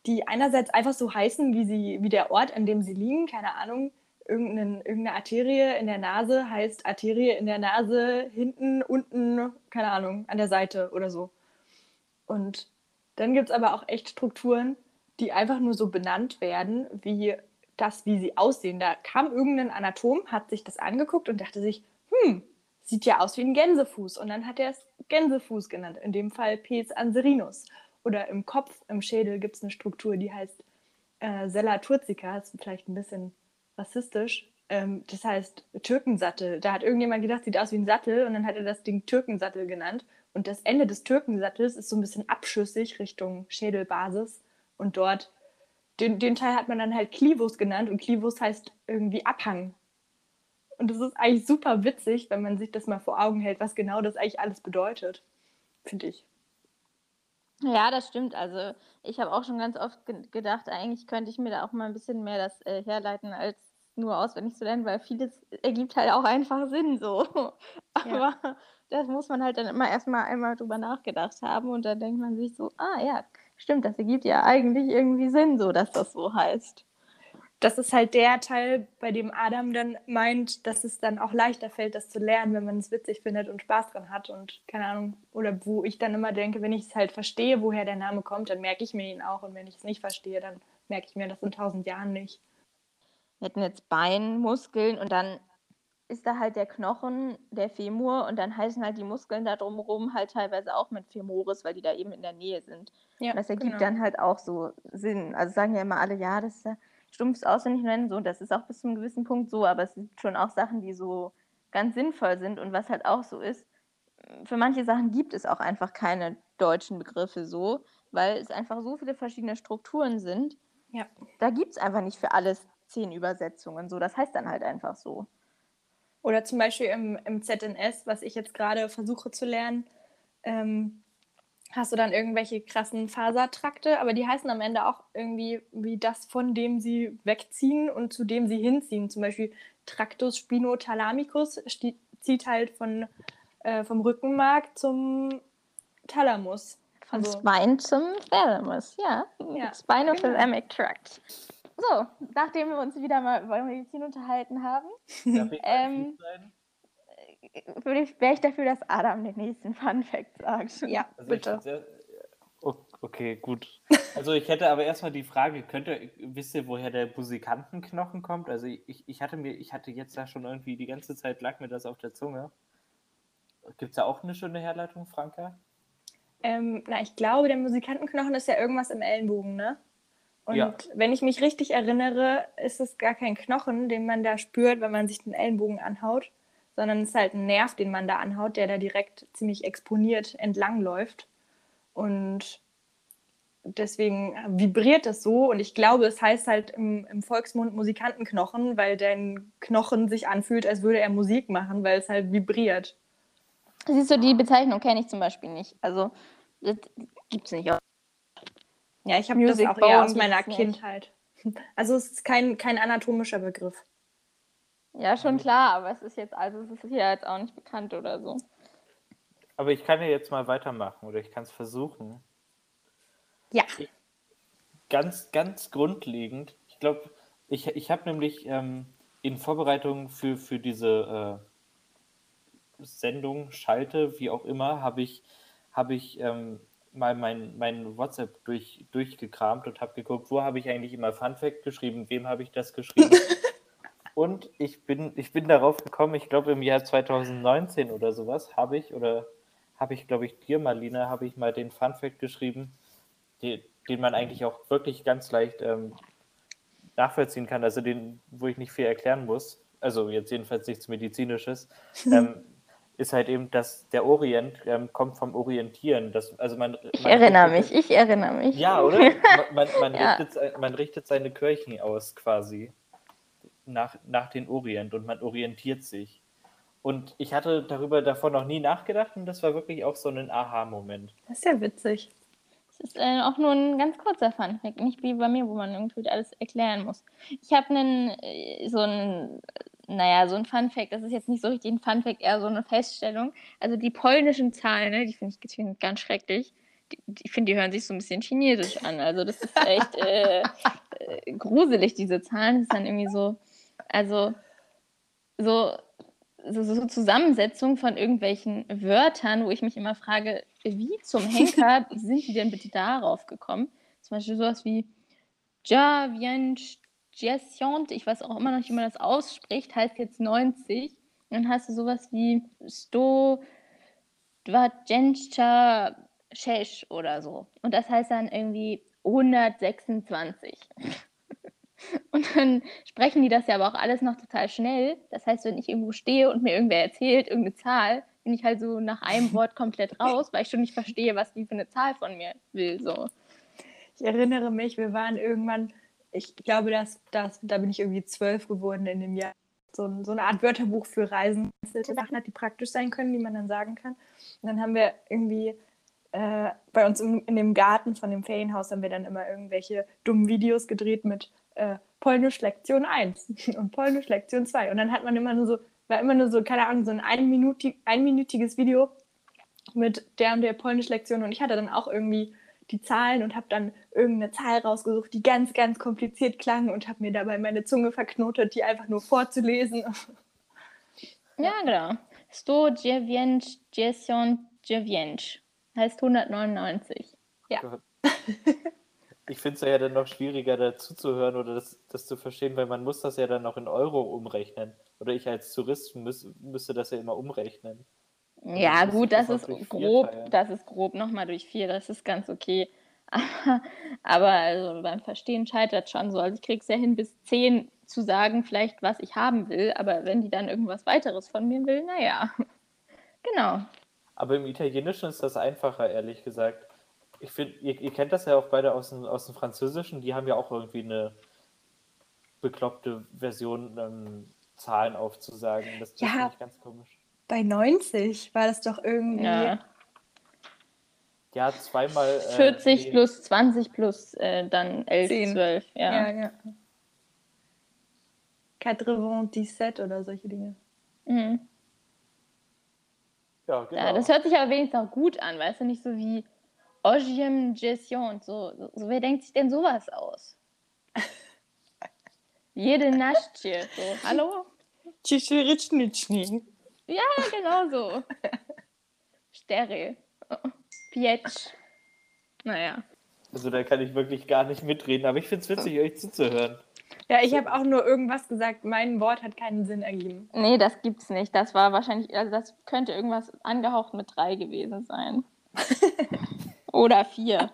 die einerseits einfach so heißen, wie, sie, wie der Ort, an dem sie liegen. Keine Ahnung, irgendeine, irgendeine Arterie in der Nase heißt Arterie in der Nase hinten, unten, keine Ahnung, an der Seite oder so. Und dann gibt es aber auch echt Strukturen, die einfach nur so benannt werden, wie das, wie sie aussehen. Da kam irgendein Anatom, hat sich das angeguckt und dachte sich, hm, sieht ja aus wie ein Gänsefuß. Und dann hat er es Gänsefuß genannt, in dem Fall Pes anserinus. Oder im Kopf, im Schädel gibt es eine Struktur, die heißt äh, Sella turcica, ist vielleicht ein bisschen rassistisch. Ähm, das heißt Türkensattel. Da hat irgendjemand gedacht, sieht aus wie ein Sattel und dann hat er das Ding Türkensattel genannt. Und das Ende des Türkensattels ist so ein bisschen abschüssig Richtung Schädelbasis. Und dort den, den Teil hat man dann halt Clivus genannt und Clivus heißt irgendwie Abhang. Und das ist eigentlich super witzig, wenn man sich das mal vor Augen hält, was genau das eigentlich alles bedeutet, finde ich. Ja, das stimmt. Also ich habe auch schon ganz oft ge gedacht, eigentlich könnte ich mir da auch mal ein bisschen mehr das äh, herleiten, als nur auswendig zu lernen, weil vieles ergibt halt auch einfach Sinn so. Aber ja. das muss man halt dann immer erstmal einmal drüber nachgedacht haben und dann denkt man sich so, ah ja, stimmt, das ergibt ja eigentlich irgendwie Sinn, so dass das so heißt. Das ist halt der Teil, bei dem Adam dann meint, dass es dann auch leichter fällt, das zu lernen, wenn man es witzig findet und Spaß dran hat und keine Ahnung. Oder wo ich dann immer denke, wenn ich es halt verstehe, woher der Name kommt, dann merke ich mir ihn auch. Und wenn ich es nicht verstehe, dann merke ich mir das in tausend Jahren nicht. Wir hätten jetzt Beinmuskeln und dann ist da halt der Knochen, der Femur und dann heißen halt die Muskeln da drumherum halt teilweise auch mit Femoris, weil die da eben in der Nähe sind. Ja, und das ergibt genau. dann halt auch so Sinn. Also sagen ja immer alle, ja, das ist ja stumpfes auswendig nennen, so, das ist auch bis zu einem gewissen Punkt so, aber es sind schon auch Sachen, die so ganz sinnvoll sind und was halt auch so ist, für manche Sachen gibt es auch einfach keine deutschen Begriffe so, weil es einfach so viele verschiedene Strukturen sind. Ja. Da gibt es einfach nicht für alles zehn Übersetzungen. So, das heißt dann halt einfach so. Oder zum Beispiel im, im ZNS, was ich jetzt gerade versuche zu lernen, ähm, hast du dann irgendwelche krassen Fasertrakte, aber die heißen am Ende auch irgendwie wie das, von dem sie wegziehen und zu dem sie hinziehen. Zum Beispiel Tractus spinothalamicus zieht halt von, äh, vom Rückenmark zum Thalamus. Von also, Spine zum Thalamus, ja. ja Spinothalamic genau. Tract. So, nachdem wir uns wieder mal über Medizin unterhalten haben, ähm, wäre ich dafür, dass Adam den nächsten Fun Fact sagt. Ja, also bitte. Sehr, okay, gut. Also ich hätte aber erstmal die Frage, könnt ihr, wisst ihr, woher der Musikantenknochen kommt? Also ich, ich hatte mir, ich hatte jetzt da schon irgendwie die ganze Zeit lag mir das auf der Zunge. Gibt es da auch eine schöne Herleitung, Franka? Ähm, na, ich glaube, der Musikantenknochen ist ja irgendwas im Ellenbogen, ne? Und ja. wenn ich mich richtig erinnere, ist es gar kein Knochen, den man da spürt, wenn man sich den Ellenbogen anhaut, sondern es ist halt ein Nerv, den man da anhaut, der da direkt ziemlich exponiert entlang läuft. Und deswegen vibriert das so. Und ich glaube, es heißt halt im, im, Volksmund Musikantenknochen, weil dein Knochen sich anfühlt, als würde er Musik machen, weil es halt vibriert. Siehst du, die Bezeichnung kenne ich zum Beispiel nicht. Also, das gibt es nicht. Ja, ich habe das auch eher aus meiner Kindheit. Also es ist kein, kein anatomischer Begriff. Ja, schon klar, aber es ist jetzt, also es ist hier jetzt auch nicht bekannt oder so. Aber ich kann ja jetzt mal weitermachen oder ich kann es versuchen. Ja. Ganz, ganz grundlegend. Ich glaube, ich, ich habe nämlich ähm, in Vorbereitung für, für diese äh, Sendung, Schalte, wie auch immer, habe ich, hab ich ähm, mal mein, mein WhatsApp durch, durchgekramt und habe geguckt, wo habe ich eigentlich immer Fun Fact geschrieben, wem habe ich das geschrieben. und ich bin, ich bin darauf gekommen, ich glaube im Jahr 2019 oder sowas, habe ich, oder habe ich, glaube ich, dir, Marlene, habe ich mal den Fun Fact geschrieben, die, den man eigentlich auch wirklich ganz leicht ähm, nachvollziehen kann, also den, wo ich nicht viel erklären muss, also jetzt jedenfalls nichts Medizinisches, ähm, ist halt eben, dass der Orient ähm, kommt vom Orientieren. Das, also man, Ich man erinnere richtet- mich, ich erinnere mich. Ja, oder? Man, man, man, Ja. richtet, man richtet seine Kirchen aus quasi nach, nach den Orient und man orientiert sich. Und ich hatte darüber davor noch nie nachgedacht und das war wirklich auch so ein Aha-Moment. Das ist ja witzig. Das ist äh, auch nur ein ganz kurzer Funfact, nicht wie bei mir, wo man irgendwie alles erklären muss. Ich habe einen, äh, so ein, naja, so ein Funfact, das ist jetzt nicht so richtig ein Funfact, eher so eine Feststellung. Also die polnischen Zahlen, ne, die finde ich, ganz schrecklich. Die, die- ich finde, die hören sich so ein bisschen chinesisch an. Also das ist echt äh, äh, gruselig, diese Zahlen. Das ist dann irgendwie so, also so, so, so Zusammensetzung von irgendwelchen Wörtern, wo ich mich immer frage, wie zum Henker sind die denn bitte darauf gekommen? Zum Beispiel sowas wie Javienchesiont, ich weiß auch immer noch nicht, wie man das ausspricht, heißt jetzt 90. Und dann hast du sowas wie Sto Dvajenscha Shesh oder so. Und das heißt dann irgendwie 126. Und dann sprechen die das ja aber auch alles noch total schnell. Das heißt, wenn ich irgendwo stehe und mir irgendwer erzählt, irgendeine Zahl, bin ich halt so nach einem Wort komplett raus, weil ich schon nicht verstehe, was die für eine Zahl von mir will. So. Ich erinnere mich, wir waren irgendwann, ich glaube, dass, dass, da bin ich irgendwie zwölf geworden in dem Jahr. So, so eine Art Wörterbuch für Reisen, Sachen hat, die praktisch sein können, die man dann sagen kann. Und dann haben wir irgendwie äh, bei uns im, in dem Garten von dem Ferienhaus haben wir dann immer irgendwelche dummen Videos gedreht mit äh, Polnisch Lektion 1 und Polnisch Lektion 2. Und dann hat man immer nur so, war immer nur so, keine Ahnung, so ein einminutig, einminütiges Video mit der und der Polnisch-Lektion und ich hatte dann auch irgendwie die Zahlen und habe dann irgendeine Zahl rausgesucht, die ganz, ganz kompliziert klang und habe mir dabei meine Zunge verknotet, die einfach nur vorzulesen. Ja, genau. Sto dziewięć dziesiąt dziewięć heißt 199. Ja. Ich finde es ja dann noch schwieriger, dazu zu hören oder das, das zu verstehen, weil man muss das ja dann noch in Euro umrechnen. Oder ich als Tourist müß, müsste das ja immer umrechnen. Ja, das gut, das ist grob, das ist grob nochmal durch vier, das ist ganz okay. Aber, aber also beim Verstehen scheitert schon so. Also ich kriege es ja hin, bis zehn zu sagen, vielleicht was ich haben will, aber wenn die dann irgendwas weiteres von mir will, naja. Genau. Aber im Italienischen ist das einfacher, ehrlich gesagt. Ich finde, ihr, ihr kennt das ja auch beide aus dem, aus dem Französischen, die haben ja auch irgendwie eine bekloppte Version, ähm, Zahlen aufzusagen. Das, das Ja. finde ich ganz komisch. Bei 90 war das doch irgendwie. Ja. Ja, zweimal. Äh, 40 nee, plus 20 plus äh, dann 11, Zehn. 12. Ja. Ja, ja. 97 oder solche Dinge. Mhm. Ja, genau. ja, das hört sich aber wenigstens auch gut an, weißt du, nicht so wie Ogiem Gestion. So, so, so, wer denkt sich denn sowas aus? Jede Naschtsche. So, hallo? Tschitschitschnitschni. Ja, genau so. Sterre. Pietsch. Naja. Also da kann ich wirklich gar nicht mitreden, aber ich finde es witzig, euch zuzuhören. Ja, ich habe auch nur irgendwas gesagt. Mein Wort hat keinen Sinn ergeben. Nee, das gibt's nicht. Das war wahrscheinlich, also das könnte irgendwas angehaucht mit drei gewesen sein. Oder vier.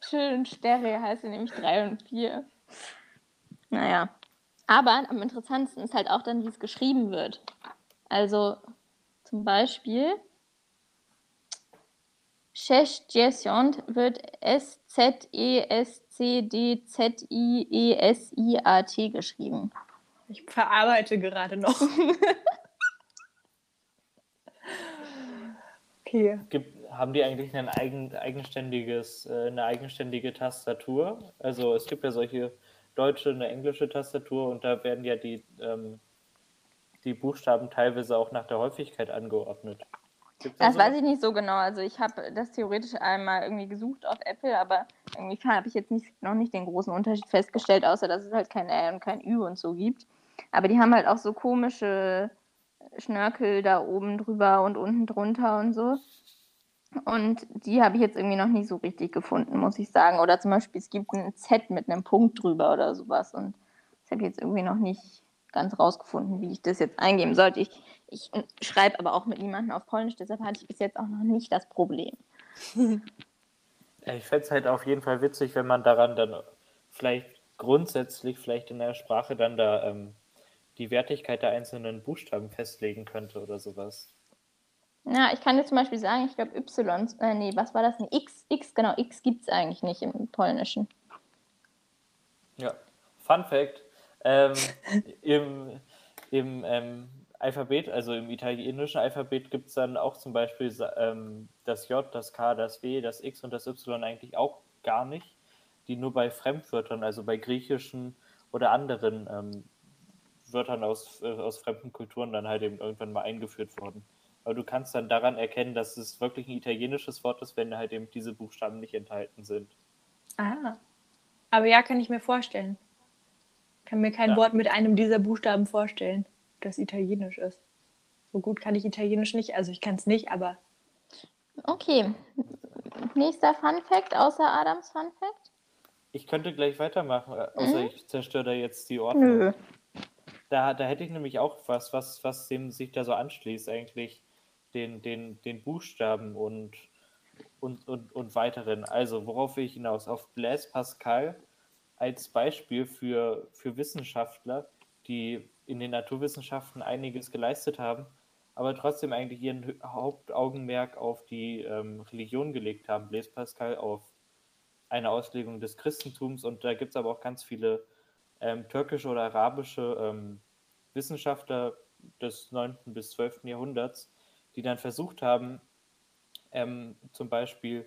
Schön Stereo heißt sie nämlich drei und vier. Naja. Aber am interessantesten ist halt auch dann, wie es geschrieben wird. Also zum Beispiel Szesdziesiąt wird E S-Z-E-S-C-D-Z-I-E-S-I-A-T geschrieben. Ich verarbeite gerade noch. okay. Gibt, haben die eigentlich ein eigen, eigenständiges, äh, eine eigenständige Tastatur? Also es gibt ja solche deutsche, eine englische Tastatur und da werden ja die, ähm, die Buchstaben teilweise auch nach der Häufigkeit angeordnet. Gibt's das weiß ich nicht so genau. Also ich habe das theoretisch einmal irgendwie gesucht auf Apple, aber irgendwie habe ich jetzt nicht, noch nicht den großen Unterschied festgestellt, außer dass es halt kein Ä und kein Ü und so gibt. Aber die haben halt auch so komische Schnörkel da oben drüber und unten drunter und so. Und die habe ich jetzt irgendwie noch nicht so richtig gefunden, muss ich sagen. Oder zum Beispiel, es gibt ein Z mit einem Punkt drüber oder sowas. Und das habe ich jetzt irgendwie noch nicht ganz rausgefunden, wie ich das jetzt eingeben sollte. Ich, ich schreibe aber auch mit niemandem auf Polnisch, deshalb hatte ich bis jetzt auch noch nicht das Problem. ich fände es halt auf jeden Fall witzig, wenn man daran dann vielleicht grundsätzlich, vielleicht in der Sprache dann da ähm, die Wertigkeit der einzelnen Buchstaben festlegen könnte oder sowas. Ja, ich kann dir zum Beispiel sagen, ich glaube Y, äh, nee, was war das? Ein X, X, genau, X gibt es eigentlich nicht im Polnischen. Ja, Fun Fact, ähm, Im im ähm, Alphabet, also im italienischen Alphabet, gibt es dann auch zum Beispiel ähm, das J, das K, das W, das X und das Y eigentlich auch gar nicht, die nur bei Fremdwörtern, also bei griechischen oder anderen ähm, Wörtern aus, äh, aus fremden Kulturen dann halt eben irgendwann mal eingeführt wurden. Aber du kannst dann daran erkennen, dass es wirklich ein italienisches Wort ist, wenn halt eben diese Buchstaben nicht enthalten sind. Ah. Aber ja, kann ich mir vorstellen kann mir kein ja. Wort mit einem dieser Buchstaben vorstellen, das italienisch ist. So gut kann ich Italienisch nicht, also ich kann es nicht, aber. Okay. Nächster Fun Fact außer Adams Fun Fact? Ich könnte gleich weitermachen, äh, außer mhm. ich zerstöre da jetzt die Ordnung. Nö. Da, da hätte ich nämlich auch was, was, was dem sich da so anschließt, eigentlich den, den, den Buchstaben und, und, und, und weiteren. Also, worauf will ich hinaus? Auf Blaise Pascal als Beispiel für, für Wissenschaftler, die in den Naturwissenschaften einiges geleistet haben, aber trotzdem eigentlich ihren Hauptaugenmerk auf die ähm, Religion gelegt haben. Blaise Pascal auf eine Auslegung des Christentums und da gibt es aber auch ganz viele ähm, türkische oder arabische ähm, Wissenschaftler des 9. bis 12. Jahrhunderts, die dann versucht haben, ähm, zum Beispiel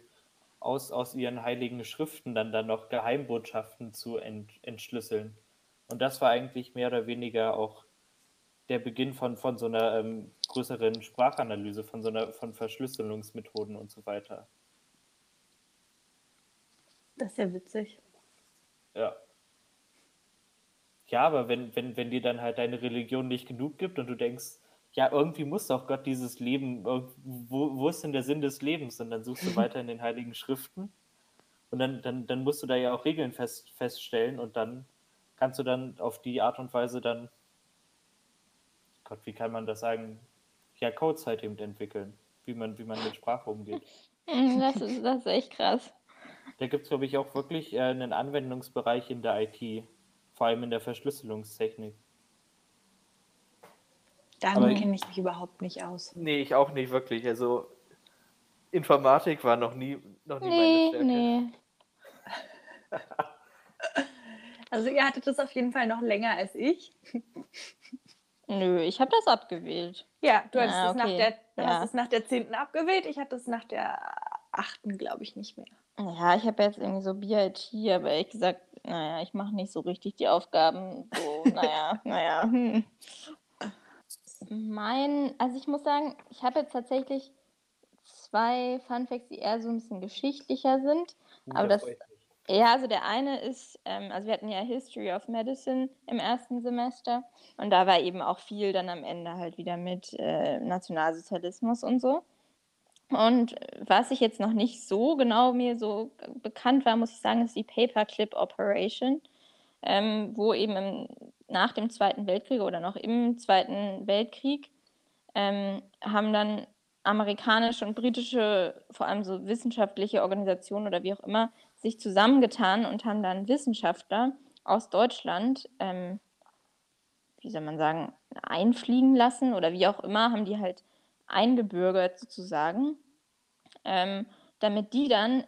aus, aus ihren heiligen Schriften dann, dann noch Geheimbotschaften zu ent, entschlüsseln. Und das war eigentlich mehr oder weniger auch der Beginn von, von so einer ähm, größeren Sprachanalyse, von so einer von Verschlüsselungsmethoden und so weiter. Das ist ja witzig. Ja. Ja, aber wenn, wenn, wenn dir dann halt deine Religion nicht genug gibt und du denkst, ja, irgendwie muss doch Gott dieses Leben, wo, wo ist denn der Sinn des Lebens? Und dann suchst du weiter in den Heiligen Schriften und dann, dann, dann musst du da ja auch Regeln fest, feststellen und dann kannst du dann auf die Art und Weise dann, Gott, wie kann man das sagen, ja, Codes halt eben entwickeln, wie man, wie man mit Sprache umgeht. Das ist, das ist echt krass. Da gibt es, glaube ich, auch wirklich äh, einen Anwendungsbereich in der IT, vor allem in der Verschlüsselungstechnik. Damit kenne ich mich überhaupt nicht aus. Nee, ich auch nicht wirklich. Also Informatik war noch nie, noch nie nee, meine Stärke. Nee. also ihr hattet das auf jeden Fall noch länger als ich. Nö, ich habe das abgewählt. Ja, du hattest ah, okay. es nach der, du ja. hast es nach der 10. abgewählt. Ich hatte es nach der 8. glaube ich nicht mehr. Ja, ich habe jetzt irgendwie so BIT, aber ehrlich gesagt, naja, ich mache nicht so richtig die Aufgaben. So, naja, naja. Hm. Mein, also ich muss sagen, ich habe jetzt tatsächlich zwei Funfacts, die eher so ein bisschen geschichtlicher sind. Uh, aber das, ja, also der eine ist, ähm, also wir hatten ja History of Medicine im ersten Semester und da war eben auch viel dann am Ende halt wieder mit äh, Nationalsozialismus und so. Und was ich jetzt noch nicht so genau mir so bekannt war, muss ich sagen, ist die Paperclip Operation, ähm, wo eben im nach dem Zweiten Weltkrieg oder noch im Zweiten Weltkrieg ähm, haben dann amerikanische und britische, vor allem so wissenschaftliche Organisationen oder wie auch immer, sich zusammengetan und haben dann Wissenschaftler aus Deutschland, ähm, wie soll man sagen, einfliegen lassen oder wie auch immer, haben die halt eingebürgert sozusagen, ähm, damit die dann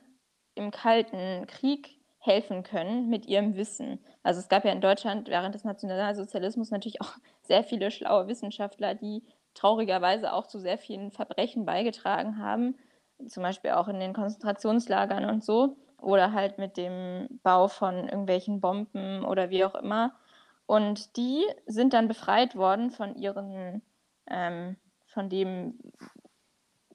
im Kalten Krieg helfen können mit ihrem Wissen. Also es gab ja in Deutschland während des Nationalsozialismus natürlich auch sehr viele schlaue Wissenschaftler, die traurigerweise auch zu sehr vielen Verbrechen beigetragen haben. zum Beispiel auch in den Konzentrationslagern und so, oder halt mit dem Bau von irgendwelchen Bomben oder wie auch immer. Und die sind dann befreit worden von ihren, ähm, von dem,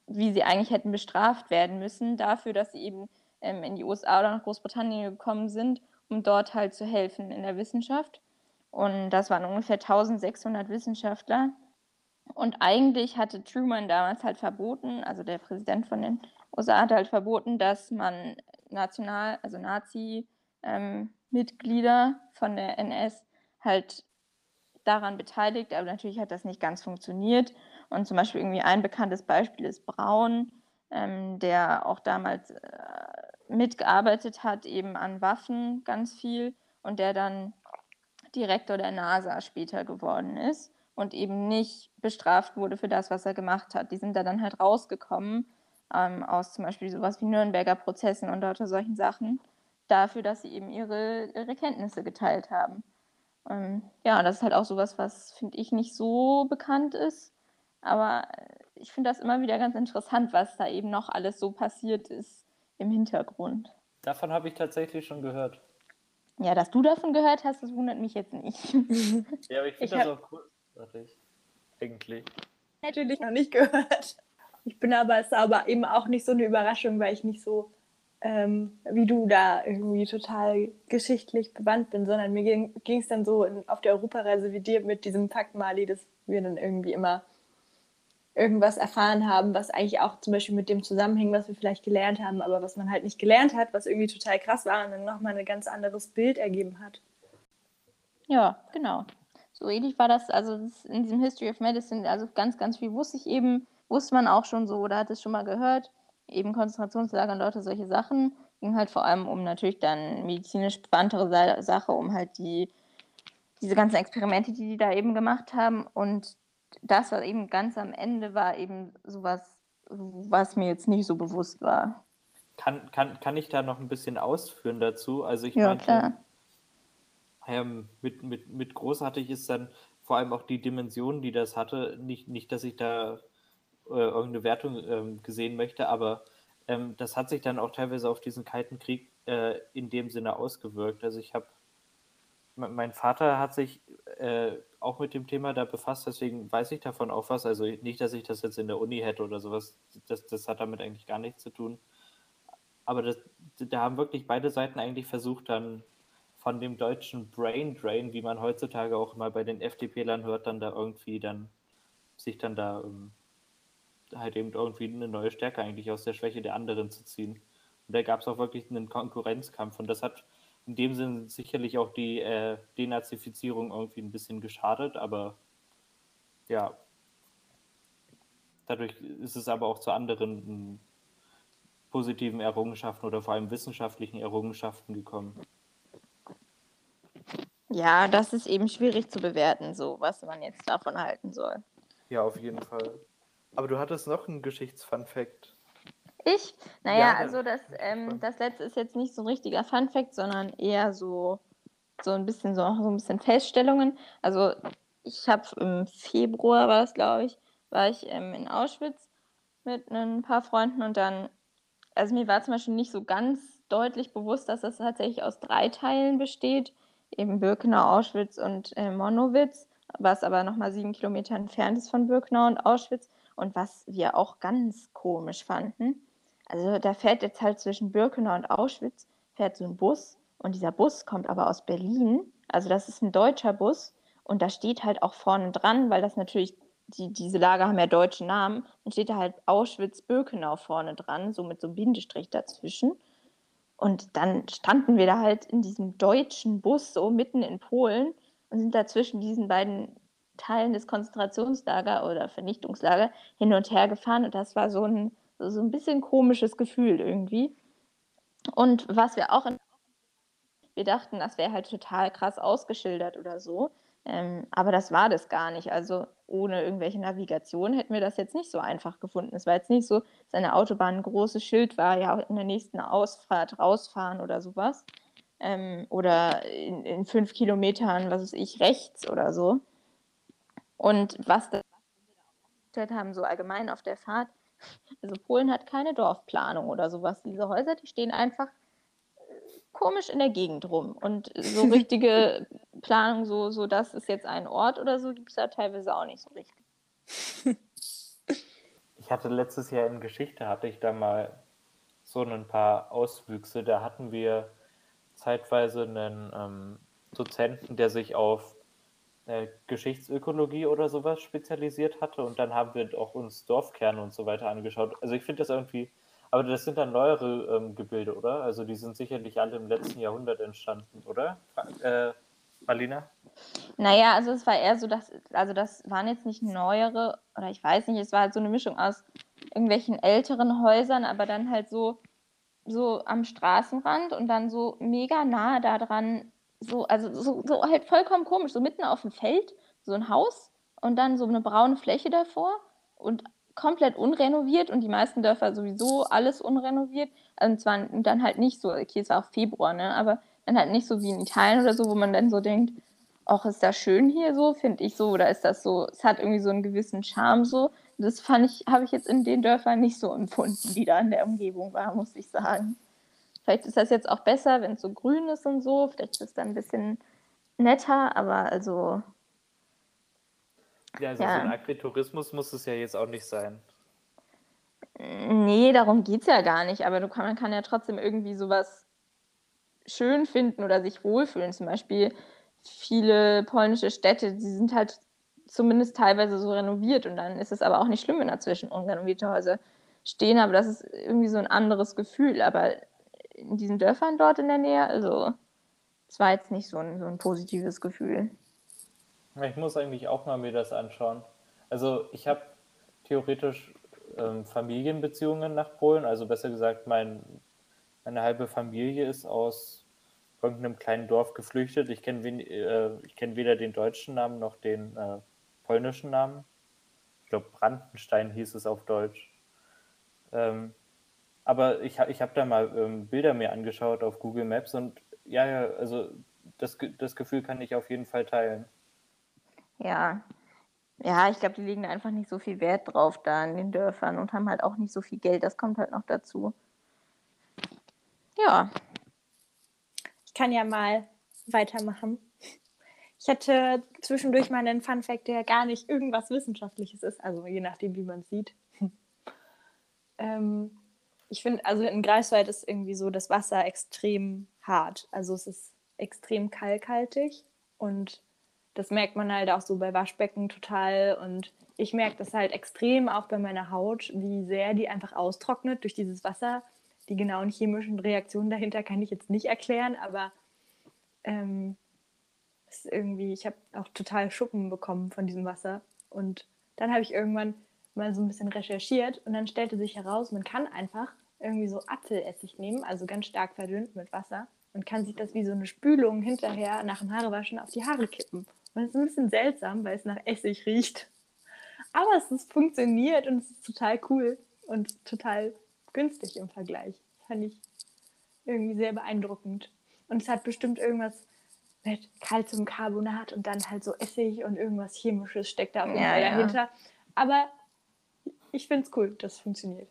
wie sie eigentlich hätten bestraft werden müssen, dafür, dass sie eben ähm, in die USA oder nach Großbritannien gekommen sind, um dort halt zu helfen in der Wissenschaft. Und das waren ungefähr 1600 Wissenschaftler. Und eigentlich hatte Truman damals halt verboten, also der Präsident von den USA hat halt verboten, dass man national, also Nazi-Mitglieder ähm, von der NS halt daran beteiligt, aber natürlich hat das nicht ganz funktioniert. Und zum Beispiel irgendwie ein bekanntes Beispiel ist Braun, ähm, der auch damals äh, mitgearbeitet hat, eben an Waffen ganz viel und der dann Direktor der NASA später geworden ist und eben nicht bestraft wurde für das, was er gemacht hat. Die sind da dann halt rausgekommen ähm, aus zum Beispiel sowas wie Nürnberger Prozessen und lauter solchen Sachen, dafür, dass sie eben ihre, ihre Kenntnisse geteilt haben. Ähm, ja, das ist halt auch sowas, was, finde ich, nicht so bekannt ist. Aber ich finde das immer wieder ganz interessant, was da eben noch alles so passiert ist im Hintergrund. Davon habe ich tatsächlich schon gehört. Ja, dass du davon gehört hast, das wundert mich jetzt nicht. ja, aber ich finde das auch großartig. Eigentlich. Natürlich noch nicht gehört. Ich bin aber, es ist aber eben auch nicht so eine Überraschung, weil ich nicht so ähm, wie du da irgendwie total geschichtlich bewandt bin, sondern mir ging es dann so in, auf der Europareise wie dir mit diesem Fakt Mali, dass wir dann irgendwie immer irgendwas erfahren haben, was eigentlich auch zum Beispiel mit dem zusammenhängt, was wir vielleicht gelernt haben, aber was man halt nicht gelernt hat, was irgendwie total krass war und dann nochmal ein ganz anderes Bild ergeben hat. Ja, genau. So ähnlich war das, also in diesem History of Medicine, also ganz, ganz viel wusste ich eben, wusste man auch schon so oder hat es schon mal gehört, eben Konzentrationslager und Leute, solche Sachen. Ging halt vor allem um natürlich dann medizinisch bewandtere Sache, um halt die, diese ganzen Experimente, die die da eben gemacht haben und das, was eben ganz am Ende war, eben sowas, was mir jetzt nicht so bewusst war. Kann, kann, kann ich da noch ein bisschen ausführen dazu? Also ich ja, meinte, klar. Ähm, mit, mit, mit großartig ist dann vor allem auch die Dimension, die das hatte. Nicht, nicht dass ich da äh, irgendeine Wertung ähm, gesehen möchte, aber ähm, das hat sich dann auch teilweise auf diesen Kalten Krieg äh, in dem Sinne ausgewirkt. Also ich habe, mein Vater hat sich äh, auch mit dem Thema da befasst, deswegen weiß ich davon auch was. Also nicht, dass ich das jetzt in der Uni hätte oder sowas, das, das hat damit eigentlich gar nichts zu tun. Aber das, da haben wirklich beide Seiten eigentlich versucht, dann von dem deutschen Brain Drain, wie man heutzutage auch immer bei den FDP-Lern hört, dann da irgendwie dann sich dann da ähm, halt eben irgendwie eine neue Stärke eigentlich aus der Schwäche der anderen zu ziehen. Und da gab es auch wirklich einen Konkurrenzkampf und das hat in dem Sinne sicherlich auch die äh, Denazifizierung irgendwie ein bisschen geschadet, aber ja, dadurch ist es aber auch zu anderen positiven Errungenschaften oder vor allem wissenschaftlichen Errungenschaften gekommen. Ja, das ist eben schwierig zu bewerten, so was man jetzt davon halten soll. Ja, auf jeden Fall. Aber du hattest noch einen Geschichtsfun-Fact. Ich? Naja, ja, also das, ähm, das letzte ist jetzt nicht so ein richtiger Fun-Fact, sondern eher so, so ein bisschen so, so ein bisschen Feststellungen. Also ich habe im Februar war es, glaube ich, war ich ähm, in Auschwitz mit ein paar Freunden und dann, also mir war zum Beispiel nicht so ganz deutlich bewusst, dass das tatsächlich aus drei Teilen besteht, eben Birkenau, Auschwitz und äh, Monowitz, was aber nochmal sieben Kilometer entfernt ist von Birkenau und Auschwitz. Und was wir auch ganz komisch fanden, also da fährt jetzt halt zwischen Birkenau und Auschwitz, fährt so ein Bus und dieser Bus kommt aber aus Berlin. Also das ist ein deutscher Bus und da steht halt auch vorne dran, weil das natürlich, die, diese Lager haben ja deutsche Namen, dann steht da halt Auschwitz-Birkenau vorne dran, so mit so einem Bindestrich dazwischen. Und dann standen wir da halt in diesem deutschen Bus so mitten in Polen und sind da zwischen diesen beiden Teilen des Konzentrationslager oder Vernichtungslager hin und her gefahren und das war so ein so ein bisschen komisches Gefühl irgendwie. Und was wir auch in wir dachten, das wäre halt total krass ausgeschildert oder so. Ähm, aber das war das gar nicht. Also ohne irgendwelche Navigation hätten wir das jetzt nicht so einfach gefunden. Es war jetzt nicht so, dass eine Autobahn ein großes Schild war, ja, in der nächsten Ausfahrt rausfahren oder sowas. Ähm, oder in, in, fünf Kilometern, was weiß ich, rechts oder so. Und was das haben, so allgemein auf der Fahrt, Also Polen hat keine Dorfplanung oder sowas. Diese Häuser, die stehen einfach komisch in der Gegend rum. Und so richtige Planung, so, so das ist jetzt ein Ort oder so, gibt es da teilweise auch nicht so richtig. Ich hatte letztes Jahr in Geschichte, hatte ich da mal so ein paar Auswüchse. Da hatten wir zeitweise einen ähm, Dozenten, der sich auf äh, Geschichtsökologie oder sowas spezialisiert hatte und dann haben wir auch uns Dorfkerne und so weiter angeschaut. Also ich finde das irgendwie, aber das sind dann neuere ähm, Gebilde, oder? Also die sind sicherlich alle im letzten Jahrhundert entstanden, oder? Äh, Marlina? Naja, also es war eher so, dass, also das waren jetzt nicht neuere, oder ich weiß nicht, es war halt so eine Mischung aus irgendwelchen älteren Häusern, aber dann halt so, so am Straßenrand und dann so mega nah daran so, also so, so halt vollkommen komisch, so mitten auf dem Feld, so ein Haus und dann so eine braune Fläche davor und komplett unrenoviert und die meisten Dörfer sowieso alles unrenoviert. Also zwar dann halt nicht so, okay, es war auch Februar, ne, aber dann halt nicht so wie in Italien oder so, wo man dann so denkt, ach, ist das schön hier so, finde ich so, oder ist das so, es hat irgendwie so einen gewissen Charme so. Das fand ich, habe ich jetzt in den Dörfern nicht so empfunden, die da in der Umgebung waren, muss ich sagen. Vielleicht ist das jetzt auch besser, wenn es so grün ist und so. Vielleicht ist es dann ein bisschen netter, aber also. Ja, also ja. so ein Agritourismus muss es ja jetzt auch nicht sein. Nee, darum geht es ja gar nicht. Aber kann, man kann ja trotzdem irgendwie sowas schön finden oder sich wohlfühlen. Zum Beispiel viele polnische Städte, die sind halt zumindest teilweise so renoviert und dann ist es aber auch nicht schlimm, wenn dazwischen unrenovierte Häuser stehen, aber das ist irgendwie so ein anderes Gefühl. Aber in diesen Dörfern dort in der Nähe. Also es war jetzt nicht so ein, so ein positives Gefühl. Ich muss eigentlich auch mal mir das anschauen. Also ich habe theoretisch ähm, Familienbeziehungen nach Polen, also besser gesagt, mein, meine halbe Familie ist aus irgendeinem kleinen Dorf geflüchtet. Ich kenne äh, kenn weder den deutschen Namen noch den äh, polnischen Namen. Ich glaube, Brandenstein hieß es auf Deutsch. Ähm, aber ich, ich habe da mal ähm, Bilder mir angeschaut auf Google Maps und ja, ja, also das, das Gefühl kann ich auf jeden Fall teilen. Ja, ja, ich glaube, die legen da einfach nicht so viel Wert drauf da in den Dörfern und haben halt auch nicht so viel Geld. Das kommt halt noch dazu. Ja. Ich kann ja mal weitermachen. Ich hatte zwischendurch mal einen Fun Fact, der gar nicht irgendwas Wissenschaftliches ist, also je nachdem, wie man es sieht. ähm, ich finde, also in Greifswald ist irgendwie so das Wasser extrem hart. Also es ist extrem kalkhaltig und das merkt man halt auch so bei Waschbecken total. Und ich merke das halt extrem auch bei meiner Haut, wie sehr die einfach austrocknet durch dieses Wasser. Die genauen chemischen Reaktionen dahinter kann ich jetzt nicht erklären, aber ähm, ist irgendwie, ich habe auch total Schuppen bekommen von diesem Wasser. Und dann habe ich irgendwann mal so ein bisschen recherchiert und dann stellte sich heraus, man kann einfach irgendwie so Apfelessig nehmen, also ganz stark verdünnt mit Wasser und kann sich das wie so eine Spülung hinterher nach dem Haarewaschen auf die Haare kippen. Und das ist ein bisschen seltsam, weil es nach Essig riecht. Aber es ist funktioniert und es ist total cool und total günstig im Vergleich. Fand ich irgendwie sehr beeindruckend. Und es hat bestimmt irgendwas mit Calciumcarbonat und dann halt so Essig und irgendwas Chemisches steckt da auf jeden Fall ja, dahinter. Aber ich finde es cool, das funktioniert.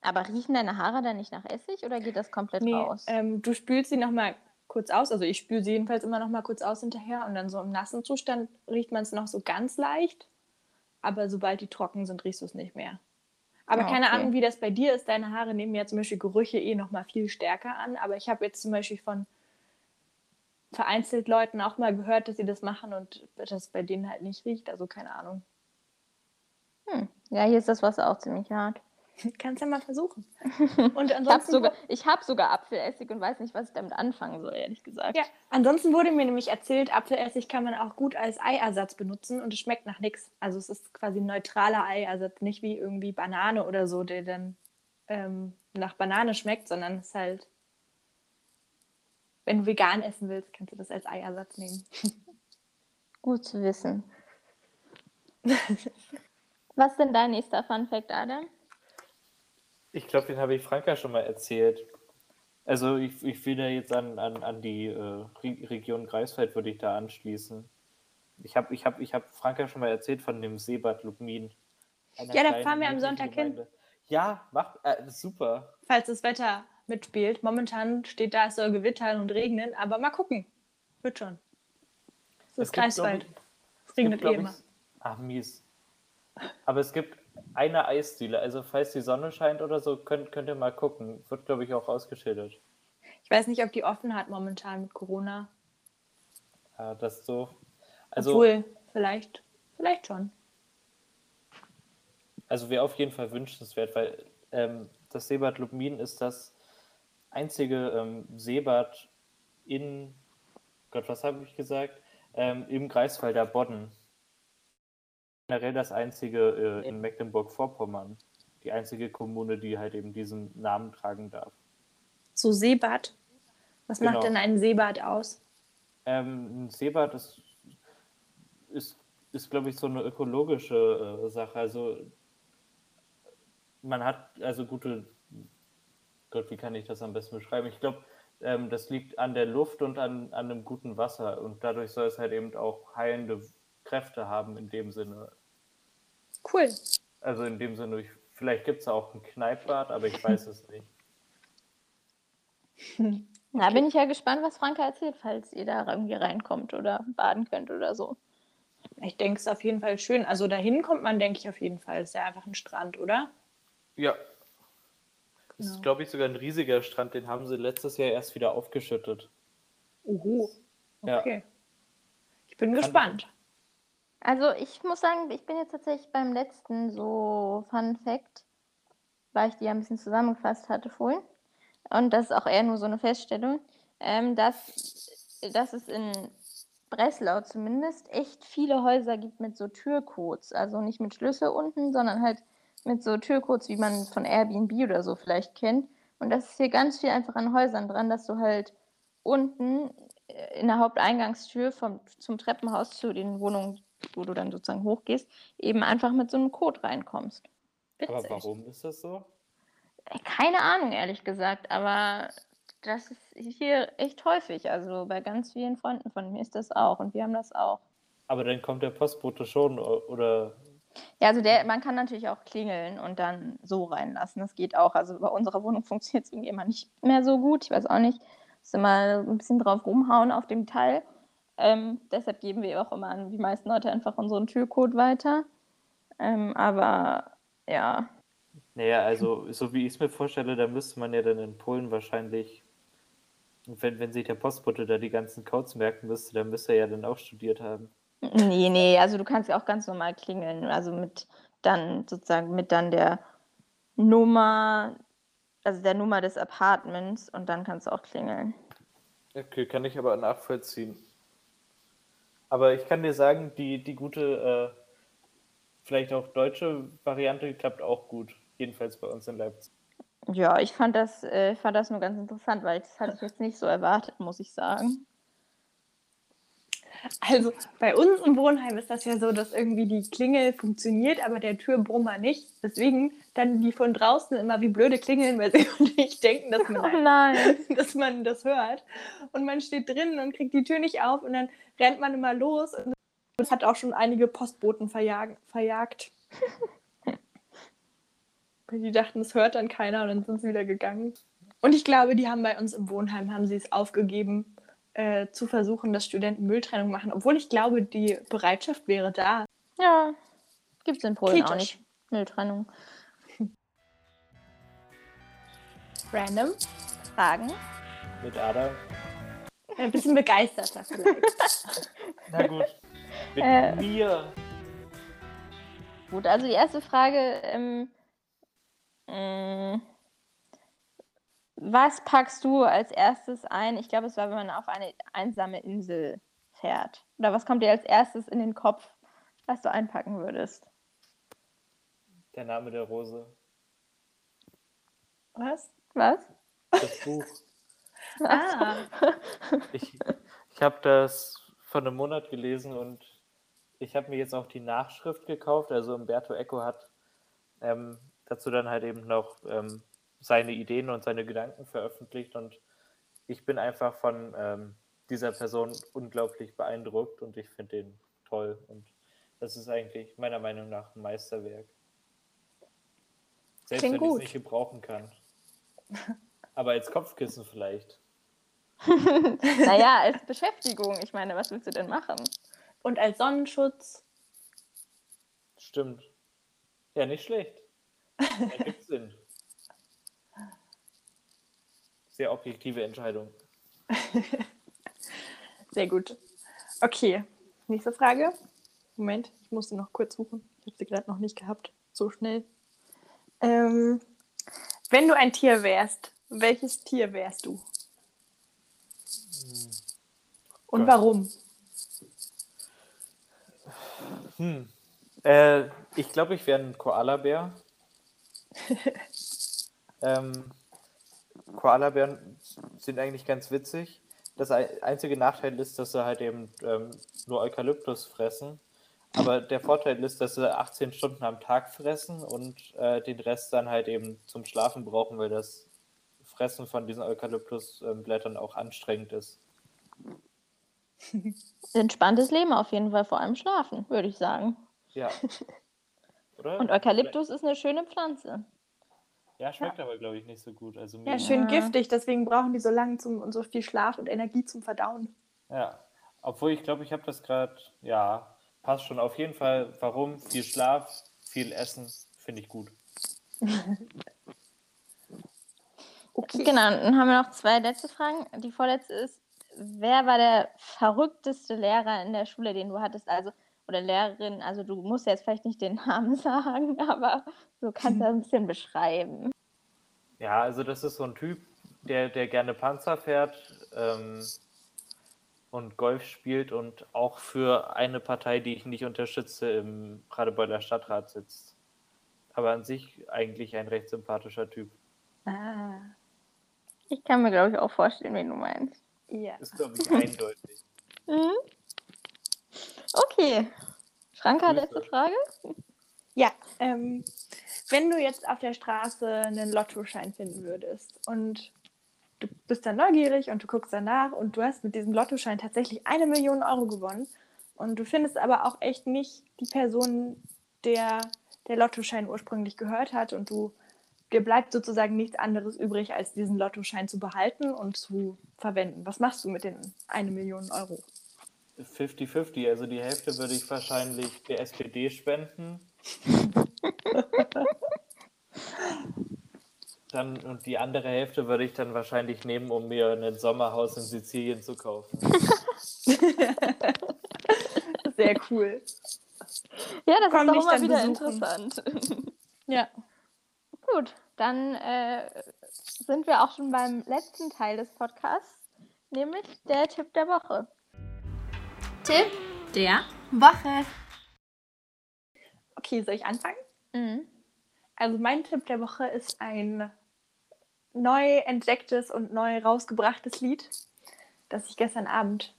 Aber riechen deine Haare dann nicht nach Essig oder geht das komplett nee, raus? Ähm, du spülst sie nochmal kurz aus. Also ich spüle sie jedenfalls immer nochmal kurz aus hinterher und dann so im nassen Zustand riecht man es noch so ganz leicht. Aber sobald die trocken sind, riechst du es nicht mehr. Aber oh, keine Ahnung, wie das bei dir ist. Deine Haare nehmen ja zum Beispiel Gerüche eh nochmal viel stärker an. Aber ich habe jetzt zum Beispiel von vereinzelt Leuten auch mal gehört, dass sie das machen und das bei denen halt nicht riecht. Also keine Ahnung. Hm. Ja, hier ist das Wasser auch ziemlich hart. Kannst ja mal versuchen. Und ansonsten ich habe sogar, hab sogar Apfelessig und weiß nicht, was ich damit anfangen soll, ehrlich gesagt. Ja, ansonsten wurde mir nämlich erzählt, Apfelessig kann man auch gut als Eiersatz benutzen und es schmeckt nach nichts. Also es ist quasi ein neutraler Eiersatz, nicht wie irgendwie Banane oder so, der dann ähm, nach Banane schmeckt, sondern es ist halt, wenn du vegan essen willst, kannst du das als Eiersatz nehmen. Gut zu wissen. Was ist denn dein nächster Fun Fact, Adam? Ich glaube, den habe ich Franka schon mal erzählt. Also ich, ich will da jetzt an, an, an die äh, Region Greifswald würde ich da anschließen. Ich habe ich hab, ich hab Franka schon mal erzählt von dem Seebad Lubmin. Ja, da fahren wir am Sonntag hin. Ja, mach, äh, super. Falls das Wetter mitspielt. Momentan steht da, es soll gewittern und regnen, aber mal gucken. Wird schon. Das ist Greifswald. ich- Es regnet eh immer. Ach, mies. Aber es gibt eine Eisdiele, also falls die Sonne scheint oder so, könnt, könnt ihr mal gucken. Wird, glaube ich, auch ausgeschildert. Ich weiß nicht, ob die offen hat momentan mit Corona. Ja, das ist so. Also, Obwohl, vielleicht, vielleicht schon. also wäre auf jeden Fall wünschenswert, weil ähm, das Seebad Lubmin ist das einzige ähm, Seebad in, Gott, was habe ich gesagt? Ähm, Im Greifswalder Bodden. Generell das einzige äh, in Mecklenburg-Vorpommern. Die einzige Kommune, die halt eben diesen Namen tragen darf. So Seebad. Was Genau. macht denn ein Seebad aus? Ähm, ein Seebad ist, ist, ist glaube ich, so eine ökologische äh, Sache. Also man hat also gute, Gott, wie kann ich das am besten beschreiben? Ich glaube, ähm, das liegt an der Luft und an, an einem guten Wasser und dadurch soll es halt eben auch heilende Kräfte haben in dem Sinne. Cool. Also in dem Sinne, ich, vielleicht gibt es auch ein Kneippbad, aber ich weiß es nicht. Da bin ich ja gespannt, was Franka erzählt, falls ihr da irgendwie reinkommt oder baden könnt oder so. Ich denke, es ist auf jeden Fall schön. Also dahin kommt man, denke ich, auf jeden Fall. Ist ja einfach ein Strand, oder? Ja. Das Genau. ist, glaube ich, sogar ein riesiger Strand, den haben sie letztes Jahr erst wieder aufgeschüttet. Uhu. Ja. Okay. Ich bin Kann- gespannt. Also ich muss sagen, ich bin jetzt tatsächlich beim letzten so Fun Fact, weil ich die ja ein bisschen zusammengefasst hatte vorhin. Und das ist auch eher nur so eine Feststellung, ähm, dass, dass es in Breslau zumindest echt viele Häuser gibt mit so Türcodes. Also nicht mit Schlüssel unten, sondern halt mit so Türcodes, wie man von Airbnb oder so vielleicht kennt. Und das ist hier ganz viel einfach an Häusern dran, dass du halt unten äh, in der Haupteingangstür vom, zum Treppenhaus zu den Wohnungen, wo du dann sozusagen hochgehst, eben einfach mit so einem Code reinkommst. Aber Witzig. warum ist das so? Äh, Keine Ahnung, ehrlich gesagt, aber das ist hier echt häufig. Also bei ganz vielen Freunden von mir ist das auch und wir haben das auch. Aber dann kommt der Postbote schon oder Ja, also der, man kann natürlich auch klingeln und dann so reinlassen. Das geht auch. Also bei unserer Wohnung funktioniert es irgendwie immer nicht mehr so gut. Ich weiß auch nicht. Muss immer ein bisschen drauf rumhauen auf dem Teil. Ähm, deshalb geben wir auch immer an die meisten Leute einfach unseren Türcode weiter. Ähm, aber ja, Naja, also so wie ich es mir vorstelle, da müsste man ja dann in Polen wahrscheinlich, wenn, wenn sich der Postbote da die ganzen Codes merken müsste, dann müsste er ja dann auch studiert haben. Nee, nee, also du kannst ja auch ganz normal klingeln. Also mit dann sozusagen mit dann der Nummer, also der Nummer des Apartments und dann kannst du auch klingeln. Okay, kann ich aber nachvollziehen. Aber ich kann dir sagen, die, die gute, äh, vielleicht auch deutsche Variante klappt auch gut. Jedenfalls bei uns in Leipzig. Ja, ich fand das, äh, fand das nur ganz interessant, weil das hatte ich jetzt nicht so erwartet, muss ich sagen. Also bei uns im Wohnheim ist das ja so, dass irgendwie die Klingel funktioniert, aber der Türbrummer nicht. Deswegen dann die von draußen immer wie blöde klingeln, weil sie nicht denken, dass man, Oh nein. dass man das hört. Und man steht drin und kriegt die Tür nicht auf und dann rennt man immer los und das hat auch schon einige Postboten verjag verjagt. Weil die dachten, es hört dann keiner und dann sind sie wieder gegangen. Und ich glaube, die haben bei uns im Wohnheim, haben sie es aufgegeben, äh, zu versuchen, dass Studenten Mülltrennung machen. Obwohl ich glaube, die Bereitschaft wäre da. Ja, gibt es in Polen auch Kritisch. nicht. Mülltrennung. Random. Fragen? Mit Ada. Ein bisschen begeisterter vielleicht. Na gut. Mit Äh. mir. Gut, also die erste Frage, ähm, mh, was packst du als erstes ein? Ich glaube, es war, wenn man auf eine einsame Insel fährt. Oder was kommt dir als erstes in den Kopf, was du einpacken würdest? Der Name der Rose. Was? Was? Das Buch. Ah, Ich, ich habe das vor einem Monat gelesen und ich habe mir jetzt auch die Nachschrift gekauft. Also Umberto Eco hat ähm, dazu dann halt eben noch ähm, seine Ideen und seine Gedanken veröffentlicht und ich bin einfach von ähm, dieser Person unglaublich beeindruckt und ich finde den toll und das ist eigentlich meiner Meinung nach ein Meisterwerk. Selbst Klingt wenn ich es gut. nicht gebrauchen kann. Aber als Kopfkissen vielleicht. naja, als Beschäftigung. Ich meine, was willst du denn machen? Und als Sonnenschutz. Stimmt. Ja, nicht schlecht. Ergibt Sinn. Sehr objektive Entscheidung. Sehr gut. Okay, nächste Frage. Moment, ich musste noch kurz suchen. Ich habe sie gerade noch nicht gehabt. So schnell. Ähm, wenn du ein Tier wärst, welches Tier wärst du? Und Gott. warum? Hm. Äh, ich glaube, ich wäre ein Koalabär. ähm, Koalabären sind eigentlich ganz witzig. Das ei- einzige Nachteil ist, dass sie halt eben ähm, nur Eukalyptus fressen. Aber der Vorteil ist, dass sie 18 Stunden am Tag fressen und äh, den Rest dann halt eben zum Schlafen brauchen, weil das Fressen von diesen Eukalyptusblättern auch anstrengend ist. Entspanntes Leben auf jeden Fall, vor allem schlafen, würde ich sagen. Ja. Oder? Und Eukalyptus ist eine schöne Pflanze. Ja, schmeckt aber, glaube ich, nicht so gut. Also Ja, schön Ja. giftig, deswegen brauchen die so lange zum, und so viel Schlaf und Energie zum Verdauen. Ja, obwohl ich glaube, ich habe das gerade, ja, passt schon. Auf jeden Fall, warum? Viel Schlaf, viel Essen, finde ich gut. Okay. Genau, dann haben wir noch zwei letzte Fragen. Die vorletzte ist, wer war der verrückteste Lehrer in der Schule, den du hattest? Also, oder Lehrerin, also du musst jetzt vielleicht nicht den Namen sagen, aber du kannst das ein bisschen beschreiben. Ja, also das ist so ein Typ, der, der gerne Panzer fährt ähm, und Golf spielt und auch für eine Partei, die ich nicht unterstütze, im Radebeuler Stadtrat sitzt. Aber an sich eigentlich ein recht sympathischer Typ. Ah, Ich kann mir, glaube ich, auch vorstellen, wen du meinst. ja. Ist, glaube ich, eindeutig. Mhm. Okay. Franka, letzte Frage? Ja, ähm, wenn du jetzt auf der Straße einen Lottoschein finden würdest und du bist dann neugierig und du guckst danach und du hast mit diesem Lottoschein tatsächlich eine Million Euro gewonnen und du findest aber auch echt nicht die Person, der der Lottoschein ursprünglich gehört hat und du dir bleibt sozusagen nichts anderes übrig, als diesen Lottoschein zu behalten und zu verwenden. Was machst du mit den eine Million Euro? 50-50, also die Hälfte würde ich wahrscheinlich der SPD spenden. Dann, und die andere Hälfte würde ich dann wahrscheinlich nehmen, um mir ein Sommerhaus in Sizilien zu kaufen. Sehr cool. Ja, das Komm ist doch immer wieder besuchen. interessant. Ja. Gut, dann äh, sind wir auch schon beim letzten Teil des Podcasts, nämlich der Tipp der Woche. Tipp der Woche. Okay, soll ich anfangen? Mhm. Also mein Tipp der Woche ist ein neu entdecktes und neu rausgebrachtes Lied, das ich gestern Abend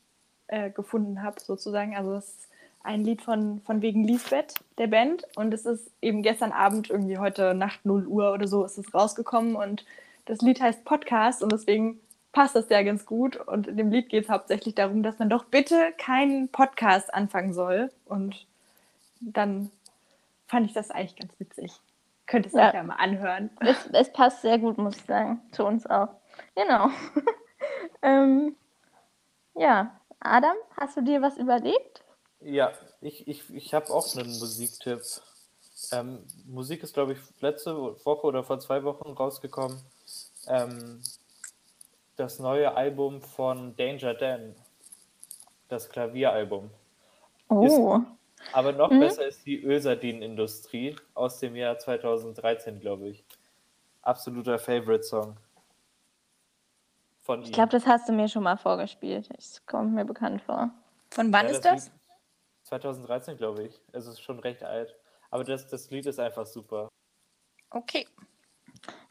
äh, gefunden habe, sozusagen. Also es ist ein Lied von, von wegen Lisbeth, der Band. Und es ist eben gestern Abend, irgendwie heute Nacht 0 Uhr oder so, ist es rausgekommen. Und das Lied heißt Podcast und deswegen passt das ja ganz gut. Und in dem Lied geht es hauptsächlich darum, dass man doch bitte keinen Podcast anfangen soll. Und dann fand ich das eigentlich ganz witzig. Könnt es Ja. ja mal anhören. Es, es passt sehr gut, muss ich sagen, zu uns auch. Genau. ähm, ja, Adam, hast du dir was überlegt? Ja, ich, ich, ich habe auch einen Musiktipp. Ähm, Musik ist, glaube ich, letzte Woche oder vor zwei Wochen rausgekommen. Ähm, das neue Album von Danger Dan. Das Klavieralbum. Oh, Aber noch Mhm. besser ist die Ölsardinen-Industrie aus dem Jahr 2013, glaube ich. Absoluter Favorite-Song. Von ich glaube, das hast du mir schon mal vorgespielt. Das kommt mir bekannt vor. Von wann Ja, ist das? Lied- 2013, glaube ich. Es ist schon recht alt. Aber das, das Lied ist einfach super. Okay.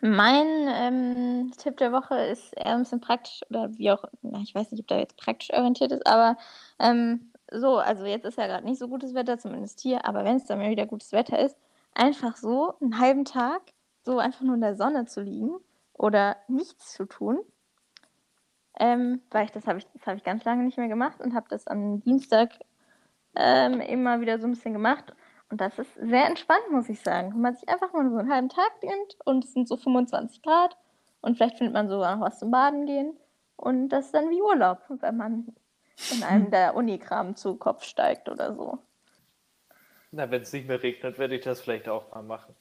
Mein ähm, Tipp der Woche ist eher ein bisschen praktisch oder wie auch, na, ich weiß nicht, ob der jetzt praktisch orientiert ist, aber ähm, so, also jetzt ist ja gerade nicht so gutes Wetter, zumindest hier, aber wenn es dann mal wieder gutes Wetter ist, einfach so einen halben Tag so einfach nur in der Sonne zu liegen oder nichts zu tun. Ähm, weil ich das habe ich, habe ich ganz lange nicht mehr gemacht und habe das am Dienstag ähm, immer wieder so ein bisschen gemacht. Und das ist sehr entspannt, muss ich sagen. Wenn man sich einfach mal so einen halben Tag nimmt und es sind so 25 Grad und vielleicht findet man sogar noch was zum Baden gehen. Und das ist dann wie Urlaub, wenn man in einem der Unikram zu Kopf steigt oder so. Na, wenn es nicht mehr regnet, werde ich das vielleicht auch mal machen.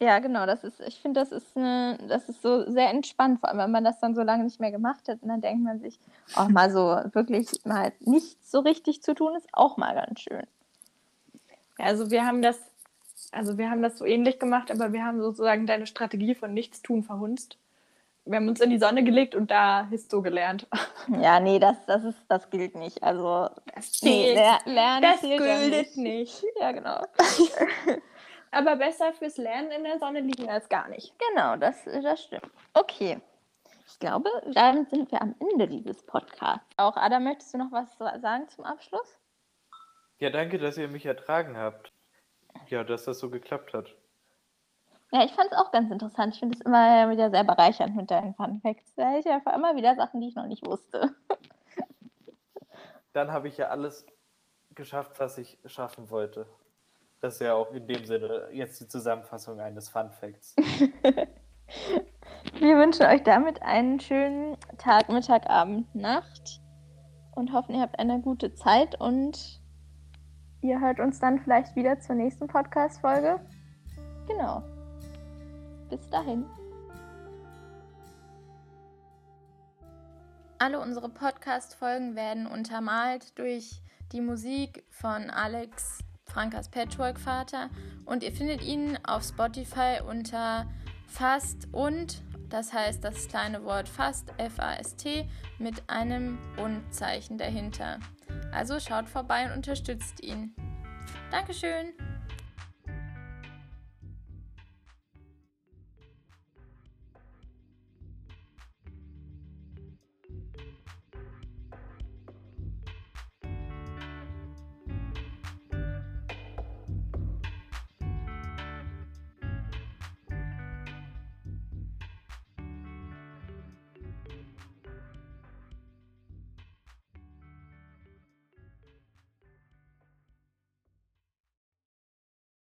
Ja, genau, das ist, ich finde, das ist eine, das ist so sehr entspannt, vor allem wenn man das dann so lange nicht mehr gemacht hat und dann denkt man sich, auch mal so wirklich mal nichts so richtig zu tun, ist auch mal ganz schön. Also wir haben das, also wir haben das so ähnlich gemacht, aber wir haben sozusagen deine Strategie von Nichtstun verhunzt. Wir haben uns in die Sonne gelegt und da Histo gelernt. Ja, nee, das, das ist, das gilt nicht. Also Das nee, ler lernen das gilt nicht. nicht. Ja, genau. Aber besser fürs Lernen in der Sonne liegen als gar nicht. Genau, das, das stimmt. Okay. Ich glaube, damit sind wir am Ende dieses Podcasts. Auch Adam, möchtest du noch was sagen zum Abschluss? Ja, danke, dass ihr mich ertragen habt. Ja, dass das so geklappt hat. Ja, ich fand es auch ganz interessant. Ich finde es immer wieder sehr bereichernd mit deinen Fun Facts. Da hätte ich einfach immer wieder Sachen, die ich noch nicht wusste. Dann habe ich ja alles geschafft, was ich schaffen wollte. Das ist ja auch in dem Sinne jetzt die Zusammenfassung eines Fun Facts. Wir wünschen euch damit einen schönen Tag, Mittag, Abend, Nacht und hoffen, ihr habt eine gute Zeit und ihr hört uns dann vielleicht wieder zur nächsten Podcast-Folge. Genau. Bis dahin. Alle unsere Podcast-Folgen werden untermalt durch die Musik von Alex Frankas Patchwork-Vater und ihr findet ihn auf Spotify unter Fast und, das heißt das kleine Wort Fast, F-A-S-T, mit einem Und-Zeichen dahinter. Also schaut vorbei und unterstützt ihn. Dankeschön!